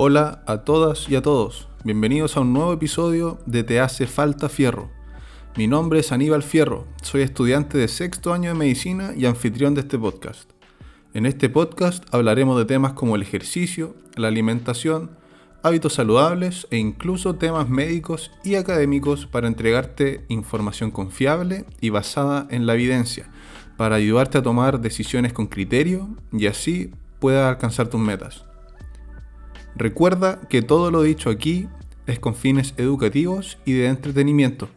Hola a todas y a todos, bienvenidos a un nuevo episodio de Te hace falta fierro. Mi nombre es Aníbal Fierro, soy estudiante de sexto año de medicina y anfitrión de este podcast. En este podcast hablaremos de temas como el ejercicio, la alimentación, hábitos saludables e incluso temas médicos y académicos para entregarte información confiable y basada en la evidencia, para ayudarte a tomar decisiones con criterio y así puedas alcanzar tus metas. Recuerda que todo lo dicho aquí es con fines educativos y de entretenimiento.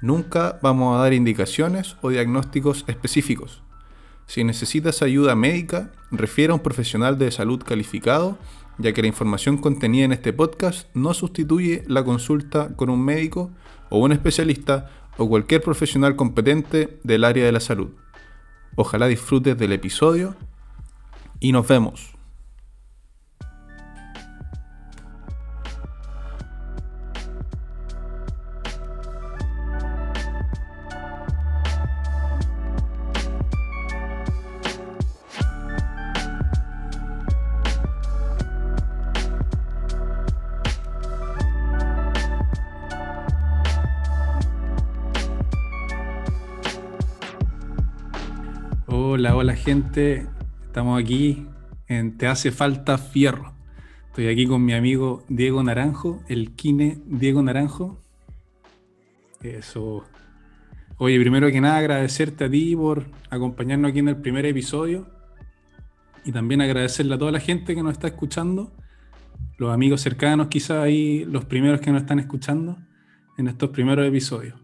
Nunca vamos a dar indicaciones o diagnósticos específicos. Si necesitas ayuda médica, refiere a un profesional de salud calificado, ya que la información contenida en este podcast no sustituye la consulta con un médico o un especialista o cualquier profesional competente del área de la salud. Ojalá disfrutes del episodio y nos vemos. Estamos aquí en Te hace falta fierro. Estoy aquí con mi amigo Diego Naranjo, el Kine Diego Naranjo. Eso. Oye, primero que nada agradecerte a ti por acompañarnos aquí en el primer episodio y también agradecerle a toda la gente que nos está escuchando, los amigos cercanos quizás ahí, los primeros que nos están escuchando en estos primeros episodios.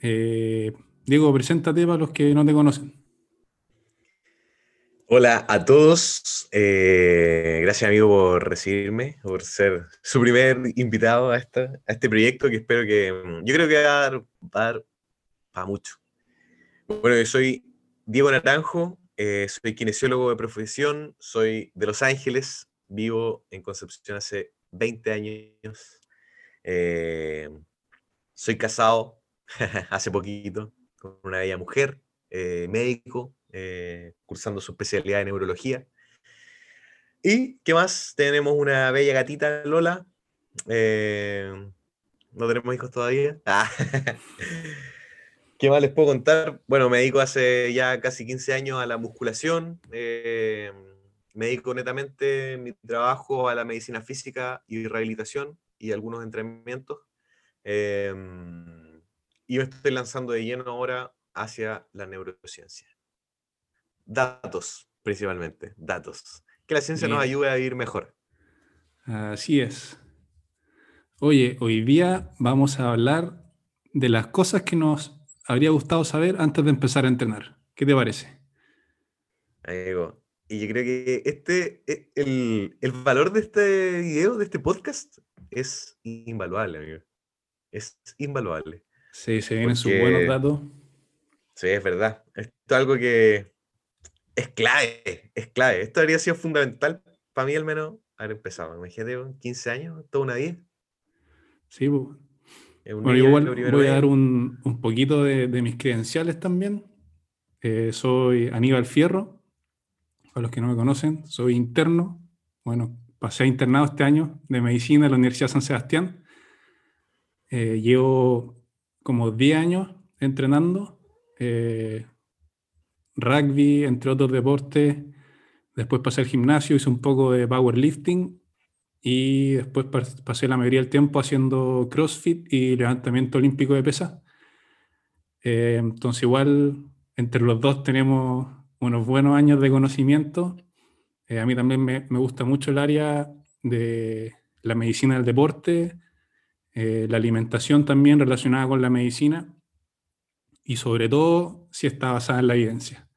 Eh, Diego, preséntate para los que no te conocen. Hola a todos, eh, gracias amigo por recibirme, por ser su primer invitado a, este proyecto que espero que, mm, yo creo que va a dar, para mucho. Bueno, yo soy Diego Naranjo, eh, soy kinesiólogo de profesión, soy de Los Ángeles, vivo en Concepción hace 20 años, eh, soy casado hace poquito con una bella mujer, médico, eh, cursando su especialidad en neurología. ¿Y qué más? Tenemos una bella gatita, Lola. Eh, no tenemos hijos todavía. Ah. ¿Qué más les puedo contar? Bueno, me dedico hace ya casi 15 años a la musculación. Eh, me dedico netamente mi trabajo a la medicina física y rehabilitación y algunos entrenamientos. y me estoy lanzando de lleno ahora hacia la neurociencia. Datos, principalmente, datos. Que la ciencia nos ayude a ir mejor. Así es. Oye, hoy día vamos a hablar de las cosas que nos habría gustado saber antes de empezar a entrenar. ¿Qué te parece? Amigo, y yo creo que este, e, el, el valor de este video, de este podcast, es invaluable, amigo. Es invaluable. Sí, se vienen sus buenos datos. Sí, es verdad. Esto es algo que es clave, es clave. Esto habría sido fundamental para mí al menos haber empezado. Imagínate, 15 años, toda una 10. Sí, bueno, igual voy a dar un, un poquito de, de, mis credenciales también. Eh, soy Aníbal Fierro, para los que no me conocen, soy interno. Bueno, pasé a internado este año de medicina en la Universidad de San Sebastián. Eh, llevo como 10 años entrenando. Eh, rugby, entre otros deportes. Después pasé al gimnasio, hice un poco de powerlifting y después pasé la mayoría del tiempo haciendo CrossFit y levantamiento olímpico de pesas. Eh, entonces igual entre los dos tenemos unos buenos años de conocimiento. Eh, a mí también me, gusta mucho el área de la medicina del deporte, eh, la alimentación también relacionada con la medicina y sobre todo si está basada en la evidencia.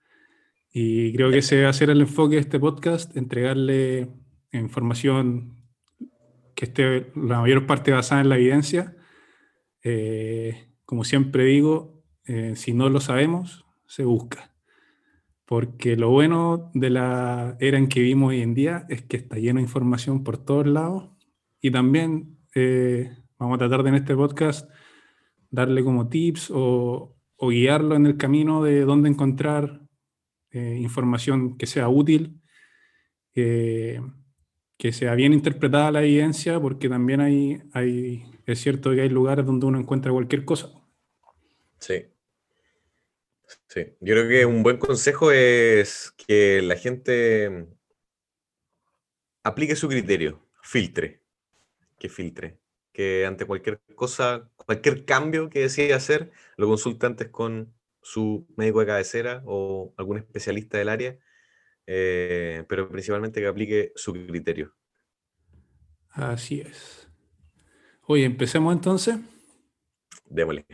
Y creo que ese va a ser el enfoque de este podcast, entregarle información que esté la mayor parte basada en la evidencia. Eh, como siempre digo, eh, si no lo sabemos, se busca. Porque lo bueno de la era en que vivimos hoy en día es que está lleno de información por todos lados. Y también eh, vamos a tratar de en este podcast darle como tips o, o guiarlo en el camino de dónde encontrar eh, información que sea útil, que que sea bien interpretada la evidencia, porque también hay, hay, es cierto que hay lugares donde uno encuentra cualquier cosa. Sí. Sí, yo creo que un buen consejo es que la gente aplique su criterio, filtre, que filtre, que ante cualquier cosa, cualquier cambio que decida hacer, lo consulte antes con su médico de cabecera o algún especialista del área, eh, pero principalmente que aplique su criterio. Así es. Oye, empecemos entonces. Démosle.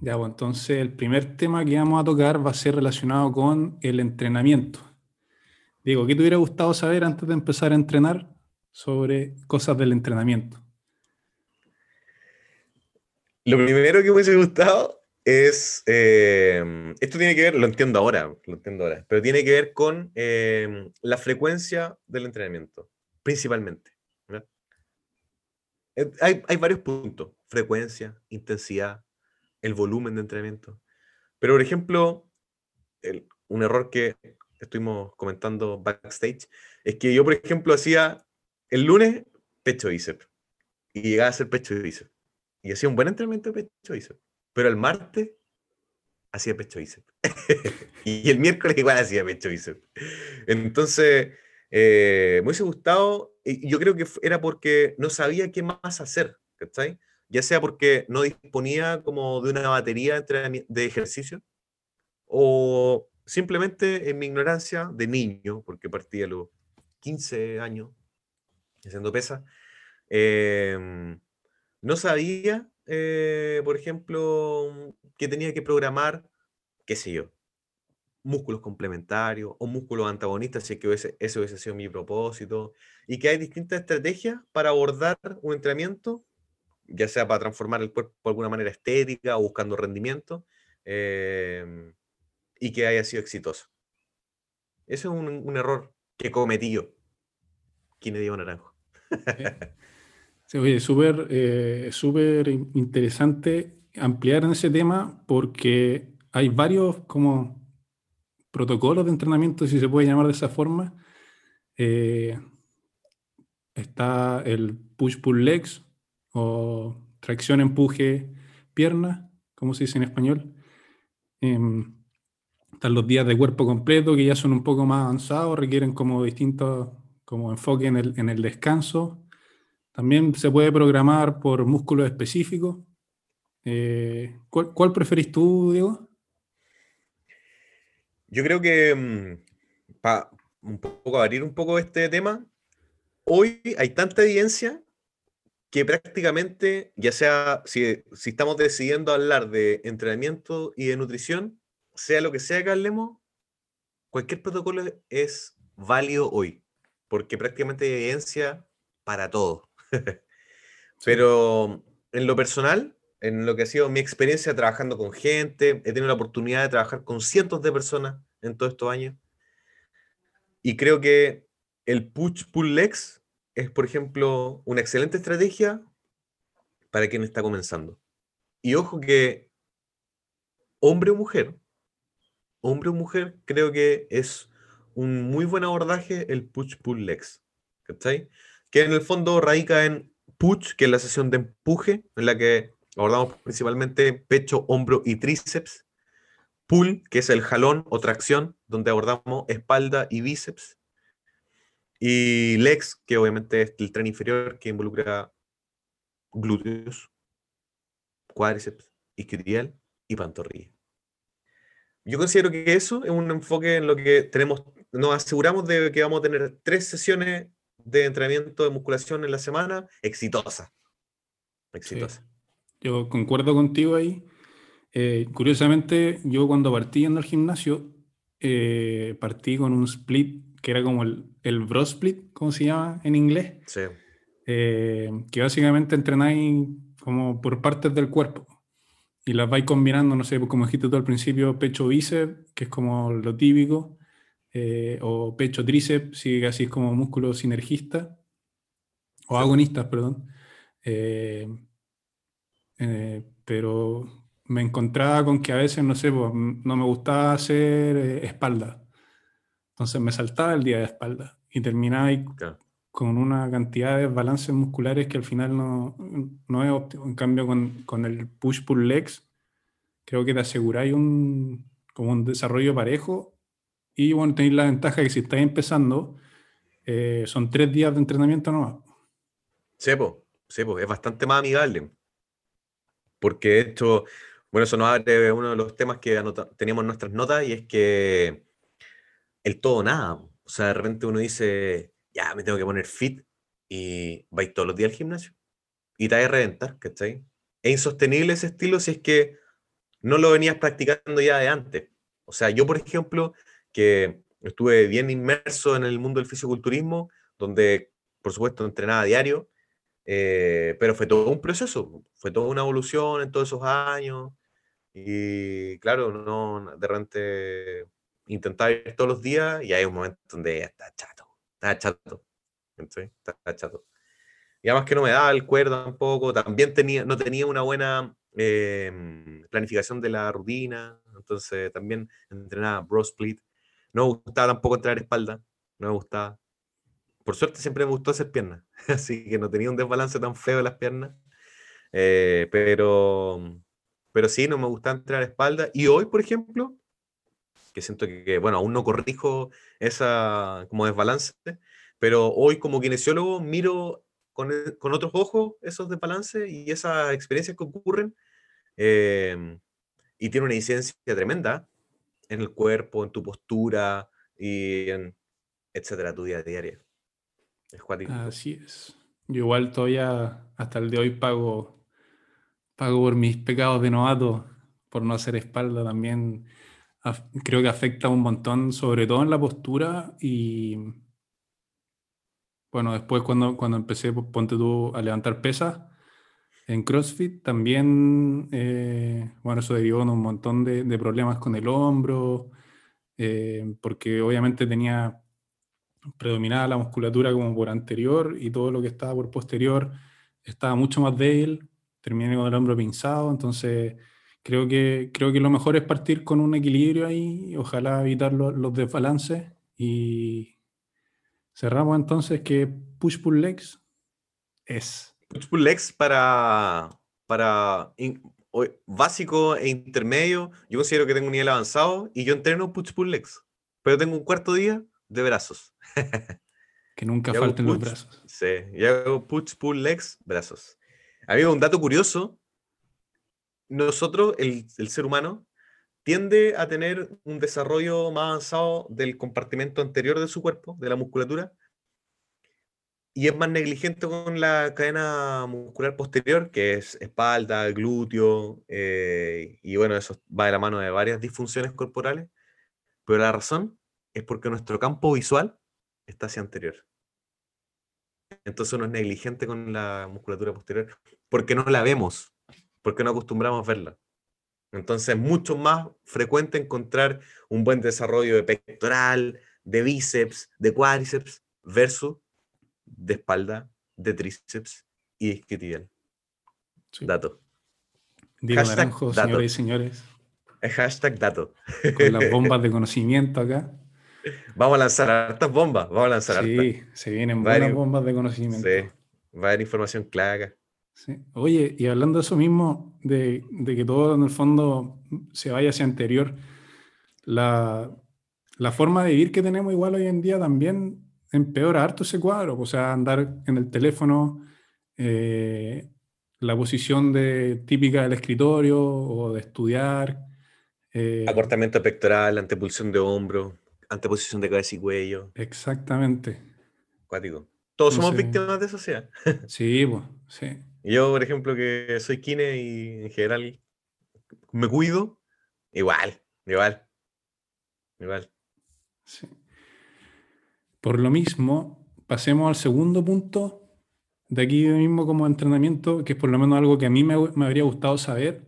Ya, pues entonces el primer tema que vamos a tocar va a ser relacionado con el entrenamiento. Digo, ¿qué te hubiera gustado saber antes de empezar a entrenar sobre cosas del entrenamiento? Lo primero que me hubiese gustado es, eh, esto tiene que ver, lo entiendo ahora, lo entiendo ahora, pero tiene que ver con eh, la frecuencia del entrenamiento, principalmente. Eh, hay, hay varios puntos, frecuencia, intensidad, el volumen de entrenamiento. Pero, por ejemplo, un error que estuvimos comentando backstage es que yo, por ejemplo, hacía el lunes pecho bíceps y llegaba a hacer pecho bíceps y hacía un buen entrenamiento de pecho bíceps. Pero el martes hacía pecho bíceps y el miércoles igual hacía pecho bíceps. Entonces, eh, me hubiese gustado, y yo creo que era porque no sabía qué más hacer, ¿cachai? ya sea porque no disponía como de una batería de ejercicio o simplemente en mi ignorancia de niño, porque partí a los 15 años haciendo pesa, em, no sabía, eh, por ejemplo, que tenía que programar, qué sé yo, músculos complementarios o músculos antagonistas, si es que ese, ese hubiese sido mi propósito, y que hay distintas estrategias para abordar un entrenamiento ya sea para transformar el cuerpo de alguna manera estética o buscando rendimiento, em, y que haya sido exitoso. Ese es un, error que cometí yo. ¿Quién le dio naranjo? sí, oye, súper eh, súper interesante ampliar en ese tema porque hay varios como protocolos de entrenamiento, si se puede llamar de esa forma. Eh, está el push-pull legs, o tracción, empuje, pierna, como se dice en español. Em, están los días de cuerpo completo que ya son un poco más avanzados, requieren como distintos como enfoque en el, en el descanso. También se puede programar por músculos específicos. Eh, ¿cuál, ¿cuál, preferís tú, Diego? Yo creo que mm, para un poco abrir un poco este tema, hoy hay tanta evidencia que prácticamente, ya sea si, estamos decidiendo hablar de entrenamiento y de nutrición, sea lo que sea que hablemos, cualquier protocolo es válido hoy, porque prácticamente hay evidencia para todo. Pero en lo personal, en lo que ha sido mi experiencia trabajando con gente, he tenido la oportunidad de trabajar con cientos de personas en todos estos años. Y creo que el push-pull legs es, por ejemplo, una excelente estrategia para quien está comenzando. Y ojo que hombre o mujer, hombre o mujer, creo que es un muy buen abordaje el push-pull legs. ¿Cachai? Que en el fondo radica en push, que es la sesión de empuje, en la que abordamos principalmente pecho, hombro y tríceps. Pull, que es el jalón o tracción, donde abordamos espalda y bíceps. Y Lex, que obviamente es el tren inferior que involucra glúteos, cuádriceps, isquiotibial y pantorrilla. Yo considero que eso es un enfoque en lo que tenemos, nos aseguramos de que vamos a tener tres sesiones de entrenamiento de musculación en la semana exitosa. Exitosa. Yo concuerdo contigo ahí. Eh, curiosamente, yo cuando partí en el gimnasio, eh, partí con un split que era como el, el bro split, como se llama en inglés. Sí. Eh, que básicamente entrenáis como por partes del cuerpo y las vais combinando, no sé, como dijiste tú al principio, pecho bíceps, que es como lo típico, eh, o pecho tríceps, si así es como músculo sinergista, o agonistas, perdón. Eh, pero me encontraba con que a veces, no sé, pues, no me gustaba hacer espalda. Entonces me saltaba el día de espalda y terminaba con una cantidad de balances musculares que al final no, no es óptimo. En cambio, con, con el push-pull legs, creo que te aseguráis un, como un desarrollo parejo y bueno, tenéis la ventaja que si estáis empezando, eh, son tres días de entrenamiento nomás. Sí, pues, es bastante más amigable. Porque esto, bueno, eso nos abre uno de los temas que teníamos en nuestras notas y es que el todo nada. O sea, de repente uno dice, ya me tengo que poner fit y vais todos los días al gimnasio y te vas a reventar, ¿cachai? Es insostenible ese estilo si es que no lo venías practicando ya de antes. O sea, yo, por ejemplo, que estuve bien inmerso en el mundo del fisiculturismo, donde, por supuesto, entrenaba a diario, eh, pero fue todo un proceso, fue toda una evolución en todos esos años. Y claro, no, de repente intentaba ir todos los días y hay un momento donde está chato, está chato. Está chato. Y además que no me daba el cuerdo tampoco, también tenía, no tenía una buena em, planificación de la rutina, entonces también entrenaba bro split. No me gustaba tampoco entrenar espalda, no me gustaba. Por suerte siempre me gustó hacer piernas, así que no tenía un desbalance tan feo en las piernas. Eh, pero, pero sí, no me gustaba entrenar espalda. Y hoy, por ejemplo, que siento que, bueno, aún no corrijo esa como desbalance, pero hoy como kinesiólogo miro con, con otros ojos esos desbalances y esas experiencias que ocurren em, y tiene una incidencia tremenda en el cuerpo, en tu postura y en, etcétera, tu día a día. Es Así es. Yo igual todavía hasta el de hoy pago, pago por mis pecados de novato, por no hacer espalda también. Creo que afecta un montón, sobre todo en la postura y, bueno, después cuando, cuando empecé, ponte tú a levantar pesas en CrossFit, también, eh, bueno, eso derivó en un montón de, problemas con el hombro, eh, porque obviamente tenía predominada la musculatura como por anterior y todo lo que estaba por posterior estaba mucho más débil, terminé con el hombro pinzado, entonces creo que, creo que lo mejor es partir con un equilibrio ahí, ojalá evitar los desbalances y cerramos entonces que push-pull legs es. Legs para, para básico e intermedio, yo considero que tengo un nivel avanzado y yo entreno push-pull legs, pero tengo un cuarto día de brazos. que nunca falten los brazos. Sí, y hago push-pull legs, brazos. Había un dato curioso. Nosotros, el, el ser humano, tiende a tener un desarrollo más avanzado del compartimento anterior de su cuerpo, de la musculatura, y es más negligente con la cadena muscular posterior, que es espalda, glúteo, eh, y bueno, eso va de la mano de varias disfunciones corporales, pero la razón es porque nuestro campo visual está hacia anterior. Entonces uno es negligente con la musculatura posterior porque no la vemos, porque no acostumbramos a verla. Entonces es mucho más frecuente encontrar un buen desarrollo de pectoral, de bíceps, de cuádriceps, versus de espalda, de tríceps y isquiotibial. Dato. Diego Naranjo, señores y señores. Es hashtag dato. Con las bombas de conocimiento acá. Vamos a lanzar hartas bombas, vamos a lanzar Sí, se vienen buenas bombas de conocimiento. Sí, va a haber información clara. Oye, y hablando de eso mismo, de, que todo en el fondo se vaya hacia anterior, la, forma de vivir que tenemos igual hoy en día también empeora harto ese cuadro, o sea, andar en el teléfono, eh, la posición de, típica del escritorio o de estudiar. Eh, Acortamiento pectoral, antepulsión de hombro, anteposición de cabeza y cuello. Exactamente. Cuático. Todos somos víctimas de sociedad. sí, pues, sí. Yo, por ejemplo, que soy kine y en general me cuido, igual, igual, igual. Sí. Por lo mismo, pasemos al segundo punto de aquí mismo como entrenamiento, que es por lo menos algo que a mí me, habría gustado saber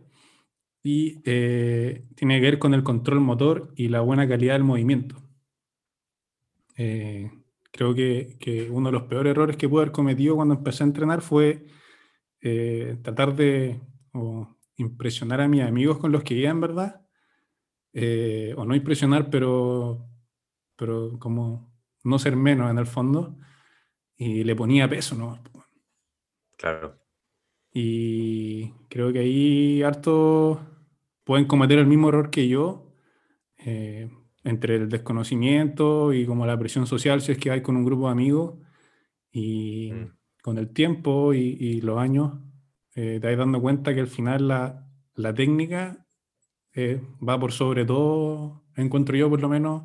y eh, tiene que ver con el control motor y la buena calidad del movimiento. Eh, creo que, uno de los peores errores que pude haber cometido cuando empecé a entrenar fue eh, tratar de impresionar a mis amigos con los que iba en verdad, o no impresionar, pero, pero como no ser menos en el fondo. y le ponía peso, ¿no? Claro. Y creo que ahí harto pueden cometer el mismo error que yo, eh, entre el desconocimiento y como la presión social, si es que hay con un grupo de amigos, y mm. con el tiempo y, los años, eh, te vas dando cuenta que al final la, la técnica eh, va por sobre todo, encuentro yo por lo menos,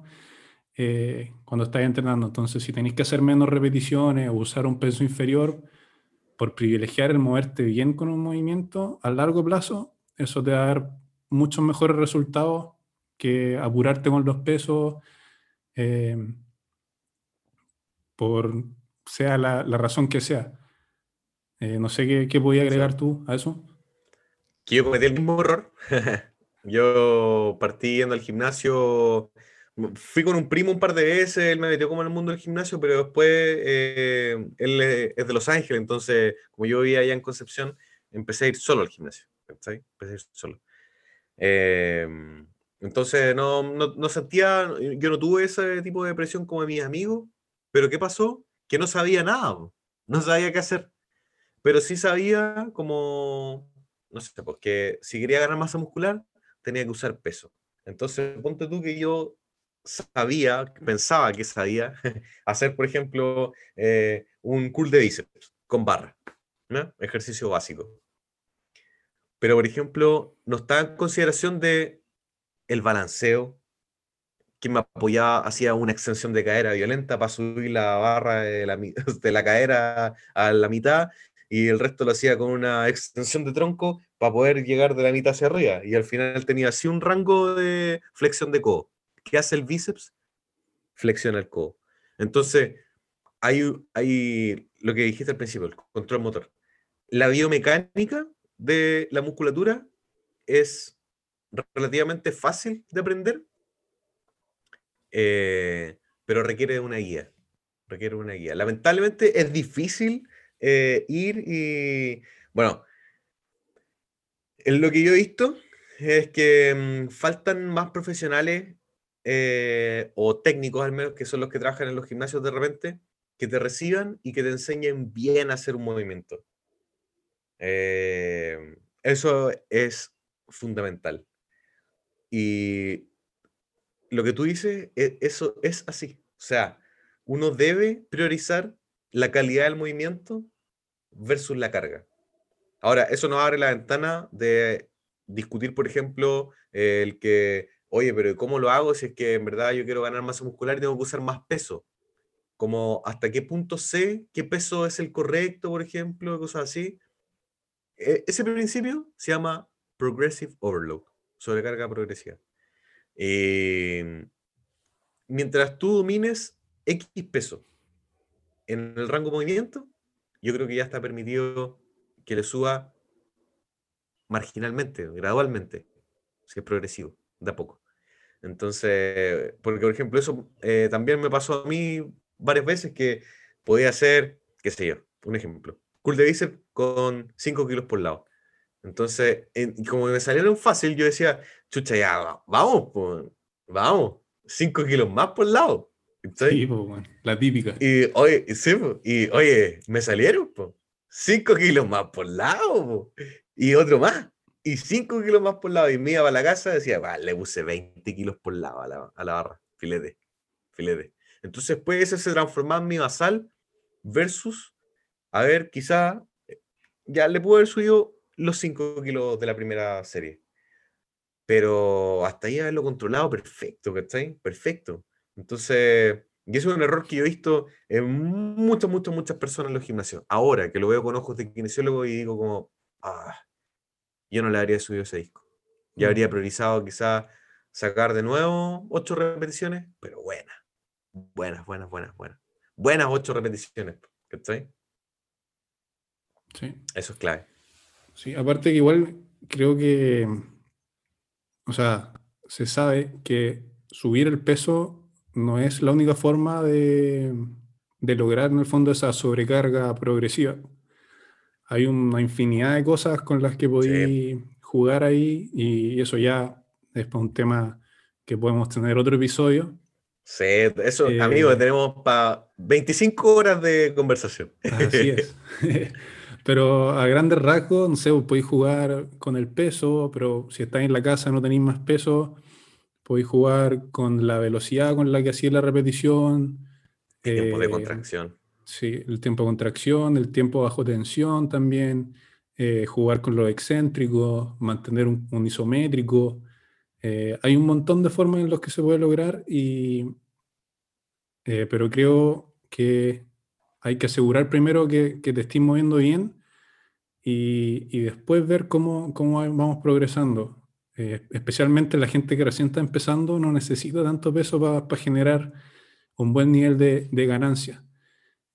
cuando estás entrenando. Entonces, si tenéis que hacer menos repeticiones o usar un peso inferior, por privilegiar el moverte bien con un movimiento, a largo plazo, eso te va a dar muchos mejores resultados que apurarte con los pesos, eh, por sea la, razón que sea. Eh, no sé qué, qué podía agregar tú a eso. Que yo cometí el mismo error. yo partí yendo al gimnasio Fui con un primo un par de veces, él me metió como en el mundo del gimnasio, pero después eh, él es de Los Ángeles, entonces como yo vivía allá en Concepción, empecé a ir solo al gimnasio. Empecé a ir solo. Em, entonces no, no, no, sentía, yo no tuve ese tipo de presión como mis amigos, pero ¿qué pasó? Que no sabía nada, no sabía qué hacer, pero sí sabía como, no sé, porque si quería ganar masa muscular, tenía que usar peso. Entonces, ponte tú que yo sabía, pensaba que sabía hacer, por ejemplo, eh, un curl de bíceps con barra, ejercicio básico. Pero, por ejemplo, no estaba en consideración de el balanceo, que me apoyaba, hacía una extensión de cadera violenta para subir la barra de la, de la cadera a la mitad y el resto lo hacía con una extensión de tronco para poder llegar de la mitad hacia arriba. Y al final tenía así un rango de flexión de codo. ¿Qué hace el bíceps? Flexiona el codo. Entonces, hay, hay lo que dijiste al principio, el control motor. La biomecánica de la musculatura es relativamente fácil de aprender, eh, pero requiere una guía. Requiere una guía. Lamentablemente es difícil eh, ir y, bueno, en lo que yo he visto es que mm, faltan más profesionales eh, o técnicos al menos, que son los que trabajan en los gimnasios de repente, que te reciban y que te enseñen bien a hacer un movimiento. Eh, eso es fundamental. Y lo que tú dices, e, eso es así. O sea, uno debe priorizar la calidad del movimiento versus la carga. Ahora, eso nos abre la ventana de discutir, por ejemplo, el que oye, pero ¿cómo lo hago si es que en verdad yo quiero ganar masa muscular y tengo que usar más peso? Como hasta qué punto sé qué peso es el correcto, por ejemplo, cosas así. E, ese principio se llama Progressive Overload, sobrecarga progresiva. Em, mientras tú domines X peso en el rango de movimiento, yo creo que ya está permitido que le suba marginalmente, gradualmente, si es progresivo de a poco. Entonces, porque por ejemplo, eso eh, también me pasó a mí varias veces que podía hacer, qué sé yo, un ejemplo, cool de bíceps con 5 kilos por lado. Entonces, como me salieron fácil, yo decía, chucha, ya, vamos, vamos, 5 kilos más por lado. Sí, la típica. Y oye, sí, y oye, me salieron, 5 kilos más por lado, y otro más y 5 kilos más por lado y me iba a la casa, decía, le puse 20 kilos por lado a la, a la barra, filete, filete. Entonces, pues eso se transformaba en mi basal versus, a ver, quizá ya le puedo haber subido los 5 kilos de la primera serie. Pero hasta ahí haberlo controlado, perfecto, ¿cachai? Perfecto. Entonces, y eso es un error que yo he visto en muchas, muchas, muchas personas en los gimnasios. Ahora que lo veo con ojos de kinesiólogo y digo como, ah, yo no le habría subido ese disco. Ya habría mm. priorizado quizás sacar de nuevo ocho repeticiones, pero buenas. Buenas, buenas, buenas, buenas. Buenas ocho repeticiones. ¿Cachai? Sí. Eso es clave. Sí, aparte que igual creo que, o sea, se sabe que subir el peso no es la única forma de, de lograr en el fondo esa sobrecarga progresiva hay una infinidad de cosas con las que podéis jugar ahí y eso ya es un tema que podemos tener otro episodio, Sí, eso, eh, amigos, tenemos para 25 horas de conversación. Así es. pero a grandes rasgos, no sé, podéis jugar con el peso, pero si estáis en la casa no tenéis más peso, podéis jugar con la velocidad con la que hacía la repetición. El tiempo de eh, contracción. Sí, el tiempo de contracción, el tiempo bajo tensión también, eh, jugar con lo excéntrico, mantener un isométrico. Eh, hay un montón de formas en las que se puede lograr, y, eh, pero creo que hay que asegurar primero que, te estés moviendo bien y, después ver cómo, cómo, vamos progresando. Especialmente la gente que recién está empezando no necesita tanto peso para generar un buen nivel de, ganancia.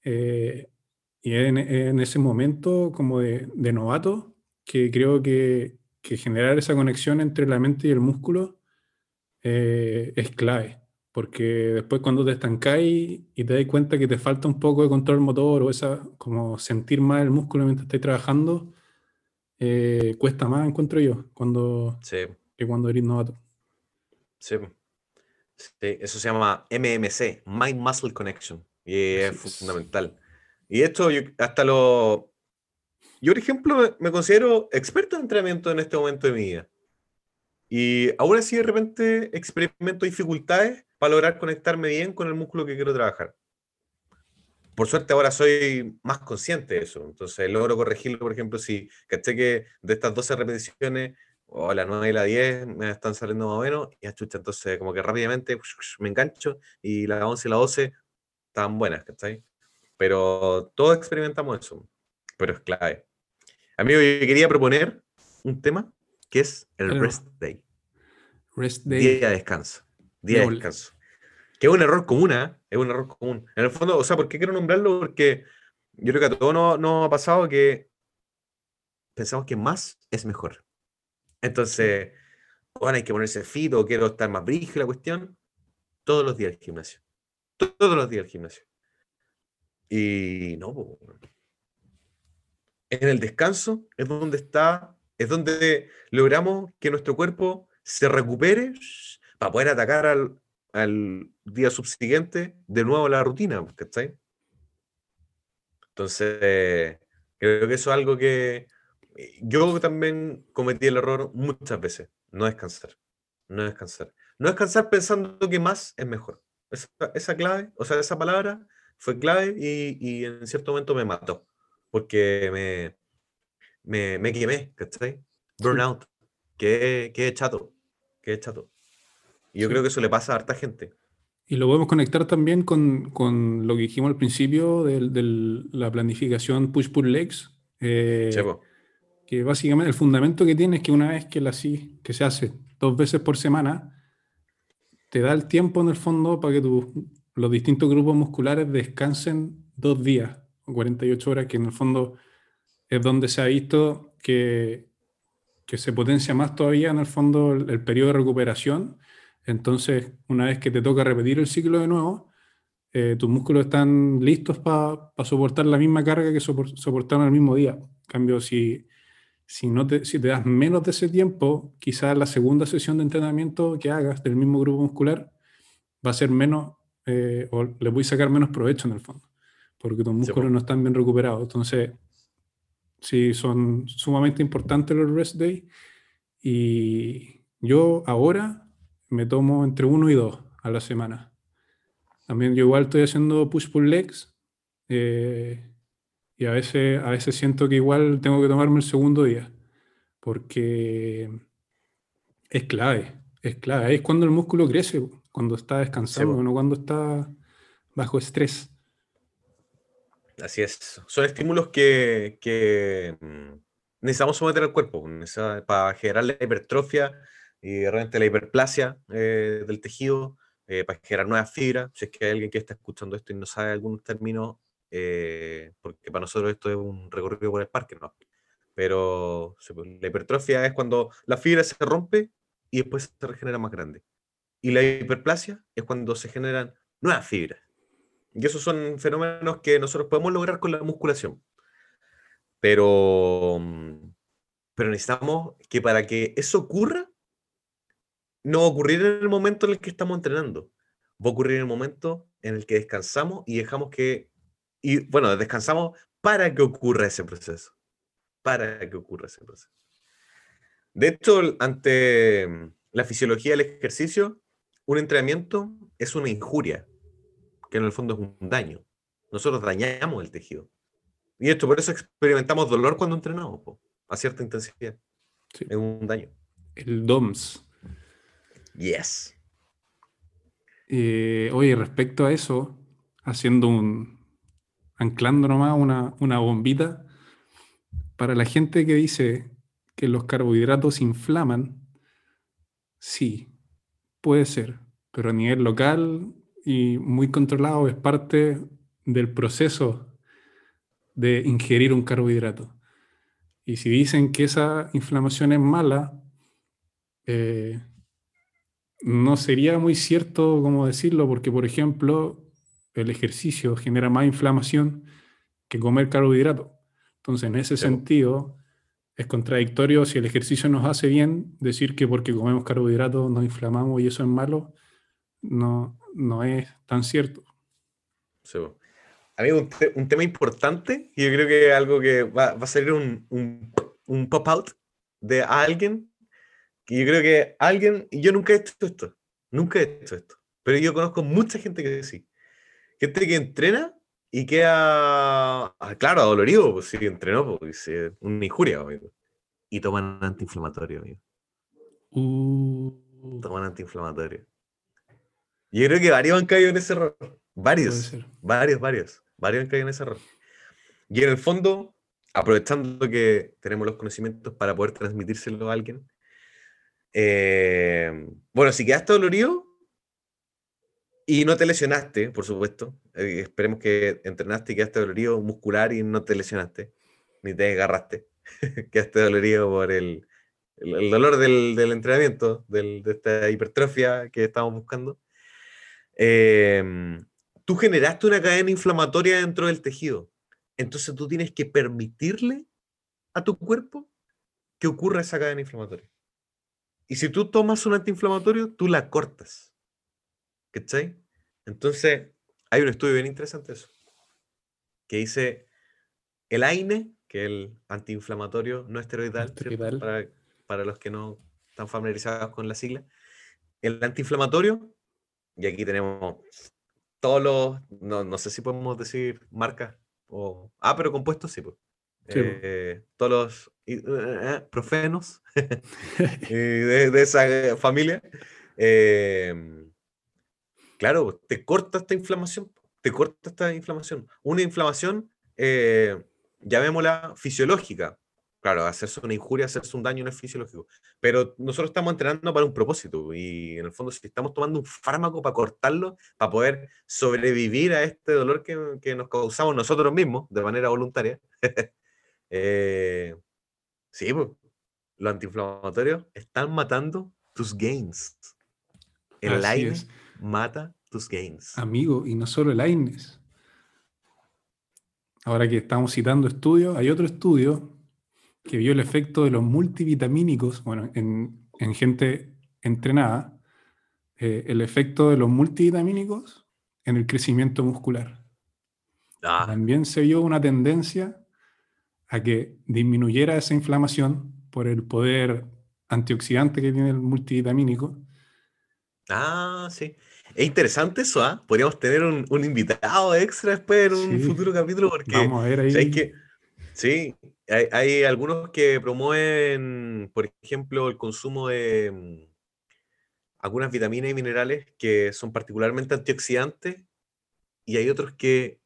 Y en, en, ese momento como de, de novato, que creo que, que generar esa conexión entre la mente y el músculo eh, es clave, porque después cuando te estancáis y te das cuenta que te falta un poco de control motor o esa, como sentir más el músculo mientras estás trabajando, eh, cuesta más, encuentro yo, cuando, que cuando eres novato. Sí. eso se llama MMC, Mind Muscle Connection, y es, fundamental. Y esto hasta lo, yo, por ejemplo, me considero experto en entrenamiento en este momento de mi vida. Y aún así, de repente, experimento dificultades para lograr conectarme bien con el músculo que quiero trabajar. Por suerte, ahora soy más consciente de eso. Entonces, logro corregirlo, por ejemplo, si caché que de estas 12 repeticiones, o la 9 y la 10 me están saliendo más o menos, y achucha, entonces, como que rápidamente me engancho, y la 11 y la 12 están buenas, ¿cachai? Pero todos experimentamos eso, pero es clave. Amigo, yo quería proponer un tema que es el rest day. Rest day. Día de descanso. Día de descanso. Que es un error común, ¿eh? Es un error común. En el fondo, o sea, ¿por qué quiero nombrarlo? Porque yo creo que a todos nos no ha pasado que pensamos que más es mejor. Entonces, bueno, hay que ponerse fit o quiero estar más brígido la cuestión. Todos los días al gimnasio. Todos los días al gimnasio. Y no, en el descanso es donde está, es donde logramos que nuestro cuerpo se recupere para poder atacar al, día subsiguiente de nuevo la rutina, ¿cachai? Entonces, creo que eso es algo que yo también cometí el error muchas veces, no descansar, no descansar. No descansar pensando que más es mejor. Esa, clave, o sea, esa palabra fue clave y, y en cierto momento me mató porque me, me, me quemé, ¿cachai? Burnout, que, que chato, que chato. Y yo creo que eso le pasa a harta gente. Y lo podemos conectar también con, con lo que dijimos al principio de, la planificación push-pull legs. Eh, que básicamente el fundamento que tiene es que una vez que, la, que se hace dos veces por semana, te da el tiempo en el fondo para que tu, los distintos grupos musculares descansen dos días o 48 horas, que en el fondo es donde se ha visto que, que se potencia más todavía en el fondo el, periodo de recuperación. Entonces, una vez que te toca repetir el ciclo de nuevo, eh, tus músculos están listos para soportar la misma carga que soportaron el mismo día. En cambio, si, si, no te, si te das menos de ese tiempo, quizás la segunda sesión de entrenamiento que hagas del mismo grupo muscular va a ser menos, eh, o le voy a sacar menos provecho en el fondo, porque tus músculos no están bien recuperados. Entonces, Sí, son sumamente importantes los rest days. Y yo ahora me tomo entre uno y dos a la semana. También yo igual estoy haciendo push-pull legs. Eh, y a veces, a veces siento que igual tengo que tomarme el segundo día. Porque es clave. Es clave. Es cuando el músculo crece, cuando está descansando, no cuando está bajo estrés. Así es. Son estímulos que, mm, necesitamos someter al cuerpo para generar la hipertrofia y realmente la hiperplasia eh, del tejido, eh, para generar nuevas fibras. Si es que hay alguien que está escuchando esto y no sabe algunos términos, eh, porque para nosotros esto es un recorrido por el parque, ¿no? Pero la hipertrofia es cuando la fibra se rompe y después se regenera más grande. Y la hiperplasia es cuando se generan nuevas fibras. Y esos son fenómenos que nosotros podemos lograr con la musculación. Pero, mm, pero necesitamos que para que eso ocurra, no ocurrir en el momento en el que estamos entrenando. va a ocurrir en el momento en el que descansamos y dejamos que, y bueno, descansamos para que ocurra ese proceso, para que ocurra ese proceso. De hecho, ante la fisiología del ejercicio, un entrenamiento es una injuria, que en el fondo es un daño. Nosotros dañamos el tejido. Y esto, por eso experimentamos dolor cuando entrenamos, a cierta intensidad. Es un daño. El DOMS. Yes. Eh, oye, respecto a eso, haciendo un. Anclando nomás una, una bombita, para la gente que dice que los carbohidratos inflaman, sí, puede ser, pero a nivel local y muy controlado es parte del proceso de ingerir un carbohidrato. Y si dicen que esa inflamación es mala, eh, no sería muy cierto como decirlo, porque por ejemplo, el ejercicio genera más inflamación que comer carbohidrato. Entonces, en ese sentido, es contradictorio si el ejercicio nos hace bien, decir que porque comemos carbohidratos nos inflamamos y eso es malo, no, no es tan cierto. Sí. A mí un, un, tema importante, y yo creo que algo que va, va a salir un, un, un pop-out de alguien, que yo creo que alguien, y yo nunca he hecho esto, nunca he hecho esto, pero yo conozco mucha gente que sí. Gente que entrena y queda, ah, claro, adolorido, pues sí, entrenó, pues es una injuria, amigo. Y toman antiinflamatorio, amigo. Uh. Toman antiinflamatorio. Yo creo que varios han caído en ese error. Varios. Varios, varios. Varios han caído en ese error. Y en el fondo, aprovechando que tenemos los conocimientos para poder transmitírselo a alguien, eh, bueno, si quedaste dolorido y no te lesionaste, por supuesto, eh, esperemos que entrenaste y quedaste dolorido muscular y no te lesionaste, ni te agarraste, quedaste dolorido por el, dolor del, entrenamiento, del, de esta hipertrofia que estamos buscando. Eh, tú generaste una cadena inflamatoria dentro del tejido. Entonces tú tienes que permitirle a tu cuerpo que ocurra esa cadena inflamatoria. Y si tú tomas un antiinflamatorio, tú la cortas. ¿Cachai? Entonces, hay un estudio bien interesante eso, que dice el AINE, que es el antiinflamatorio no esteroidal, Para, para los que no están familiarizados con la sigla, el antiinflamatorio, y aquí tenemos todos los, no, no sé si podemos decir marcas, o, ah, pero compuestos sí, pues. Eh, todos los eh, eh, profenos de, de, esa familia, em, claro, te corta esta inflamación, te corta esta inflamación. Una inflamación, llamémosla fisiológica, Claro, hacerse una injuria, hacerse un daño no es fisiológico. Pero nosotros estamos entrenando para un propósito. Y en el fondo, si estamos tomando un fármaco para cortarlo, para poder sobrevivir a este dolor que, que nos causamos nosotros mismos de manera voluntaria, eh, sí, pues, los antiinflamatorios están matando tus gains. El aire mata tus gains. Amigo, y no solo el AINES. Ahora que estamos citando estudios, hay otro estudio que vio el efecto de los multivitamínicos, bueno, en, gente entrenada, eh, el efecto de los multivitamínicos en el crecimiento muscular. Ah. También se vio una tendencia a que disminuyera esa inflamación por el poder antioxidante que tiene el multivitamínico. Ah, sí. Es interesante eso, ¿ah? Podríamos tener un, invitado extra después en un futuro capítulo porque... Vamos a ver ahí. que, sí, hay, algunos que promueven, por ejemplo, el consumo de mm, algunas vitaminas y minerales que son particularmente antioxidantes y hay otros que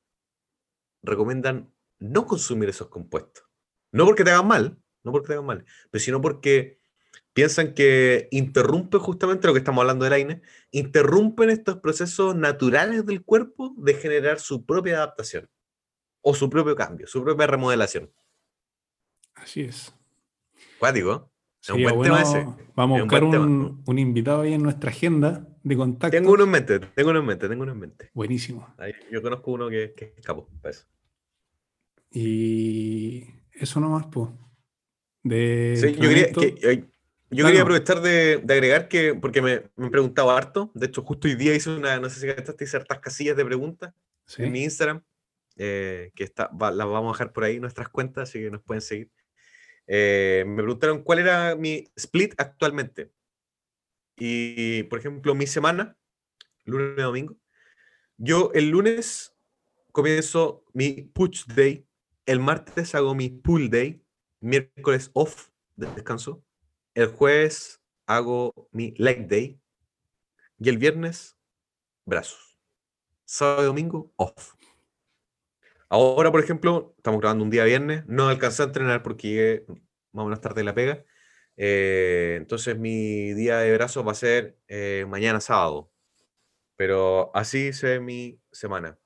recomiendan no consumir esos compuestos. No porque te hagan mal, no porque te hagan mal, pero sino porque piensan que interrumpe justamente lo que estamos hablando del AINE, interrumpen estos procesos naturales del cuerpo de generar su propia adaptación o su propio cambio, su propia remodelación. Así es. Cuático. un buen tema ese. Vamos a buscar un, invitado ahí en nuestra agenda de contacto. Tengo uno en mente, tengo uno en mente, tengo uno en mente. Buenísimo. yo conozco uno que, que escapó eso. Y eso nomás, pues. De sí, yo quería que, Yo quería aprovechar de, agregar que, porque me, me, preguntado harto, de hecho justo hoy día hice una, no sé si hice ciertas casillas de preguntas en mi Instagram, eh, que está, las vamos a dejar por ahí nuestras cuentas, así que nos pueden seguir. Eh, me preguntaron cuál era mi split actualmente. Y, por ejemplo, mi semana, lunes y domingo, yo el lunes comienzo mi push day, el martes hago mi pull day, miércoles off de descanso, el jueves hago mi leg day y el viernes brazos. Sábado y domingo off. Ahora, por ejemplo, estamos grabando un día viernes, no alcancé a entrenar porque llegué más o menos tarde de la pega. Eh, entonces mi día de brazos va a ser eh, mañana sábado. Pero así se ve mi semana.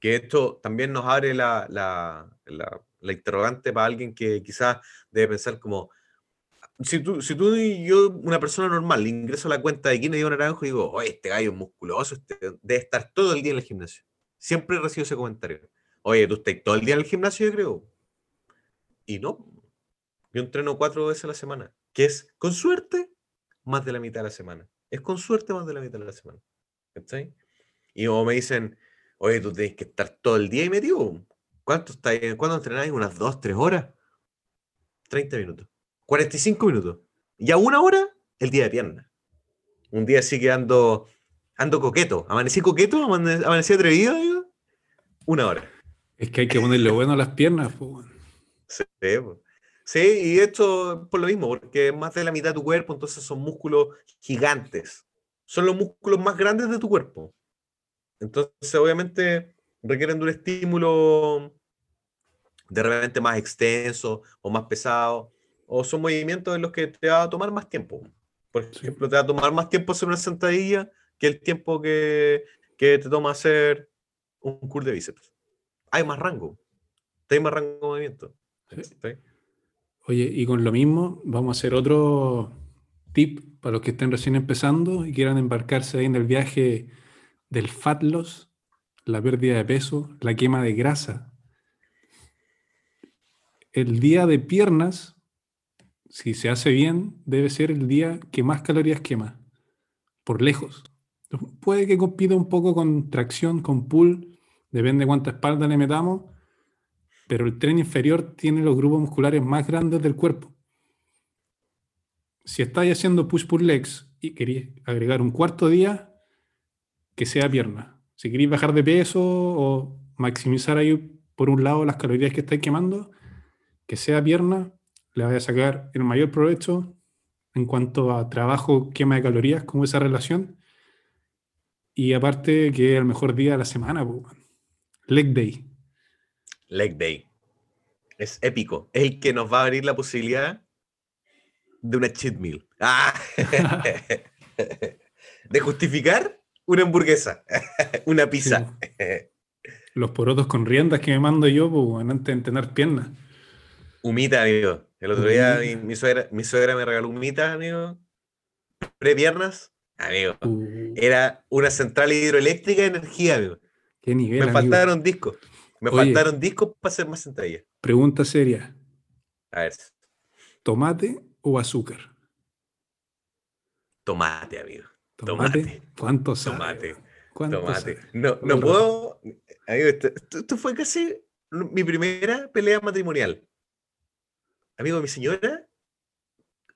Que esto también nos abre la, la, la, interrogante para alguien que quizás debe pensar como, si tú, si tú y yo, una persona normal, ingreso a la cuenta de Kine Naranjo y digo, oye, este gallo es musculoso, este debe estar todo el día en el gimnasio. Siempre recibo ese comentario. Oye, tú estás todo el día en el gimnasio, yo creo. Y no. Yo entreno cuatro veces a la semana, que es, con suerte, más de la mitad de la semana. Es con suerte más de la mitad de la semana. ¿Cachai? Y como me dicen, oye, tú tienes que estar todo el día y metido. ¿Cuánto, está, ¿Cuánto entrenáis? ¿Unas dos, tres horas? 30 minutos. 45 minutos. Y a una hora, el día de pierna. Un día así que ando, ando coqueto. Amanecí coqueto, amanecí atrevido, digo. Una hora. Es que hay que ponerle bueno a las piernas. Sí, sí, y esto por lo mismo, porque más de la mitad de tu cuerpo, entonces son músculos gigantes. Son los músculos más grandes de tu cuerpo. Entonces, obviamente, requieren de un estímulo de repente más extenso o más pesado, o son movimientos en los que te va a tomar más tiempo. Por ejemplo, te va a tomar más tiempo hacer una sentadilla que el tiempo que, que te toma hacer un curl de bíceps hay más rango. Hay más rango de movimiento. Oye, y con lo mismo, vamos a hacer otro tip para los que estén recién empezando y quieran embarcarse ahí en el viaje del fat loss, la pérdida de peso, la quema de grasa. El día de piernas, si se hace bien, debe ser el día que más calorías quema, por lejos. Puede que compita un poco con tracción, con pull, depende de cuánta espalda le metamos, pero el tren inferior tiene los grupos musculares más grandes del cuerpo. Si estáis haciendo push-pull legs y queréis agregar un cuarto día, que sea pierna. Si queréis bajar de peso o maximizar ahí por un lado las calorías que estáis quemando, que sea pierna, le vais a sacar el mayor provecho en cuanto a trabajo, quema de calorías, como esa relación. Y aparte que es el mejor día de la semana. Leg Day. Leg Day. Es épico. Es el que nos va a abrir la posibilidad de una cheat meal. Ah. de justificar una hamburguesa, una pizza. Los porotos con riendas que me mando yo, antes de tener piernas. Humita, amigo. El otro día mi, suegra, me regaló humita, amigo. Pre-piernas, amigo. Uh. Era una central hidroeléctrica de energía, amigo. Me faltaron discos. Me faltaron discos para hacer más sentadillas. Pregunta seria. A ver. ¿Tomate o azúcar? Tomate, amigo. ¿Tomate? ¿Cuánto sabe? Tomate. tomate. No, no puedo. Amigo, esto, fue casi mi primera pelea matrimonial. Amigo, mi señora,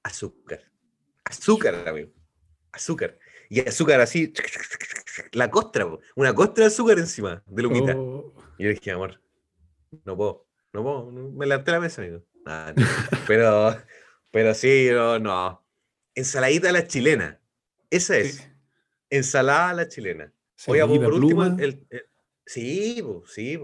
azúcar. Azúcar, amigo. Azúcar. Y azúcar así, la costra, una costra de azúcar encima de la humita. Oh. Y yo dije, amor, no puedo, no puedo, me levanté la mesa, amigo. pero, pero sí, no, no. Ensaladita a la chilena. Esa es. Ensalada a la chilena. Oiga, por último, el, sí, sí,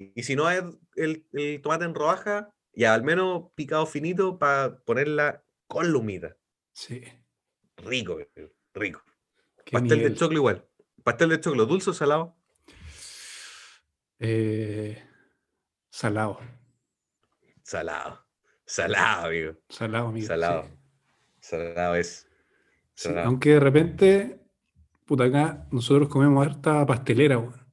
Y, si no hay el, el, tomate en rodaja, ya al menos picado finito para ponerla con la humita. Sí. Rico, rico. Pastel de choclo igual. ¿Pastel de choclo dulce o salado? Eh, salado. Salado. Salado, amigo. Salado, amigo. Salado. Salado es. aunque de repente, puta acá, nosotros comemos harta pastelera, weón.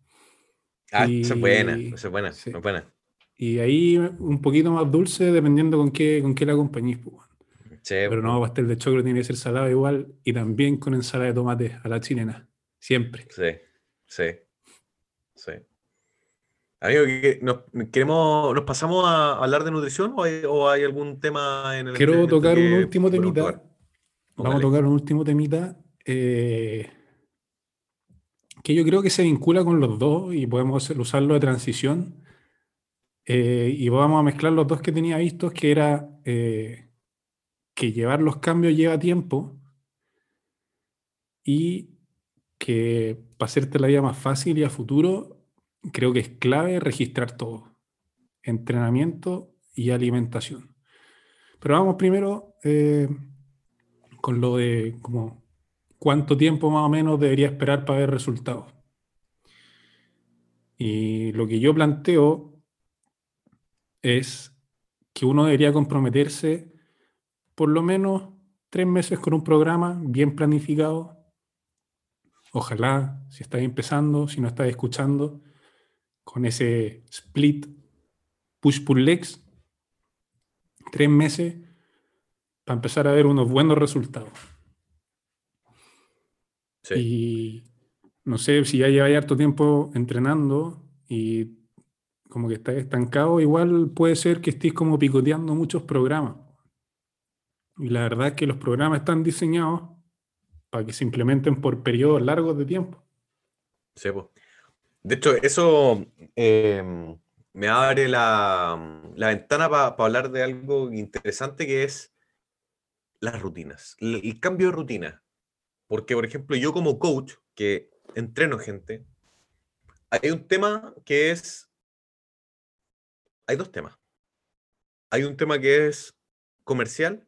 Ah, esa es buena, esa es buena, es buena. Y ahí un poquito más dulce dependiendo con qué, con qué la acompañís, pues, Pero no, pastel de choclo tiene que ser salado igual y también con ensalada de tomate a la chilena. Siempre. Sí, sí, sí. Amigo, ¿nos, queremos, ¿nos pasamos a hablar de nutrición o hay, algún tema en el Quiero tocar un último temita. Vamos a tocar un último temita. Eh, que yo creo que se vincula con los dos y podemos usarlo de transición. Eh, y vamos a mezclar los dos que tenía vistos, que era eh, que llevar los cambios lleva tiempo y que para hacerte la vida más fácil y a futuro, creo que es clave registrar todo. Entrenamiento y alimentación. Pero vamos primero eh, con lo de como cuánto tiempo más o menos debería esperar para ver resultados. Y lo que yo planteo es que uno debería comprometerse por lo menos tres meses con un programa bien planificado. Ojalá, si estás empezando, si no estás escuchando, con ese split push-pull legs, tres meses para empezar a ver unos buenos resultados. Y no sé si ya lleváis harto tiempo entrenando y como que estás estancado, igual puede ser que estés como picoteando muchos programas. Y la verdad es que los programas están diseñados para que se implementen por periodos largos de tiempo. Sí. De hecho, eso em, me abre la, ventana para hablar de algo interesante que es las rutinas, el, cambio de rutina. Porque, por ejemplo, yo como coach, que entreno gente, hay un tema que es... Hay dos temas. Hay un tema que es comercial,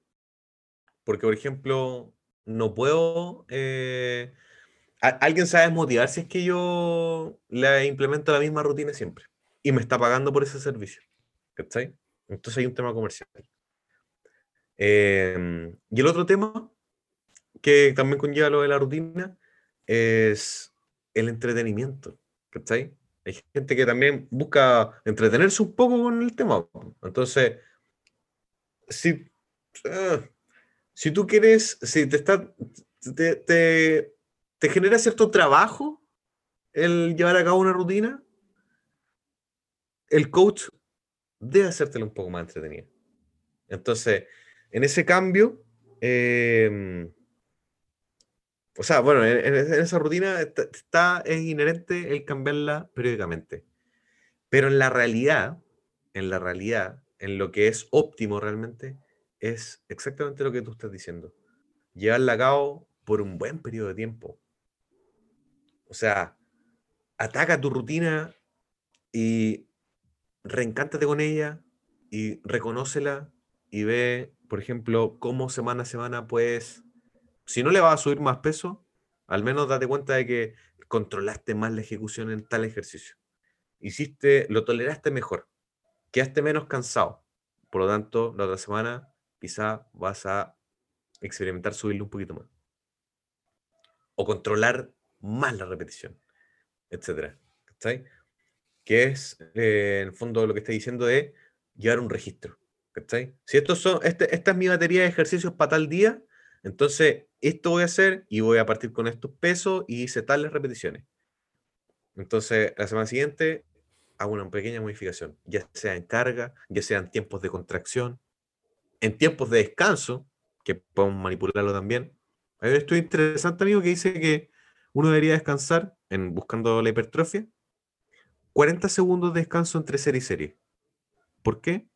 porque, por ejemplo, no puedo... Eh, alguien sabe motivar si es que yo le implemento la misma rutina siempre y me está pagando por ese servicio. ¿Cachai? Entonces hay un tema comercial. Em, y el otro tema que también conlleva lo de la rutina es el entretenimiento. ¿Cachai? Hay gente que también busca entretenerse un poco con el tema. Entonces, si, ah, si tú quieres, si te está, te, ¿Te genera cierto trabajo el llevar a cabo una rutina? El coach debe hacértelo un poco más entretenida. Entonces, en ese cambio, em, o sea, bueno, en, esa rutina está, es inherente el cambiarla periódicamente. Pero en la realidad, en la realidad, en lo que es óptimo realmente, es exactamente lo que tú estás diciendo. Llevarla a cabo por un buen periodo de tiempo. O sea, ataca tu rutina y reencántate con ella y reconócela y ve, por ejemplo, cómo semana a semana puedes, si no le vas a subir más peso, al menos date cuenta de que controlaste más la ejecución en tal ejercicio. Hiciste, lo toleraste mejor, quedaste menos cansado. Por lo tanto, la otra semana quizá vas a experimentar subirle un poquito más. O controlar más la repetición, etcétera. ¿Cachai? Que es, eh, en el fondo, lo que está diciendo de llevar un registro. ¿Cachai? Si estos son, este, esta es mi batería de ejercicios para tal día, entonces esto voy a hacer y voy a partir con estos pesos y hice tales repeticiones. Entonces, la semana siguiente hago una pequeña modificación, ya sea en carga, ya sea en tiempos de contracción, en tiempos de descanso, que podemos manipularlo también. Hay un estudio interesante, amigo, que dice que uno debería descansar, en buscando la hipertrofia, 40 segundos de descanso entre serie y serie. ¿Por qué?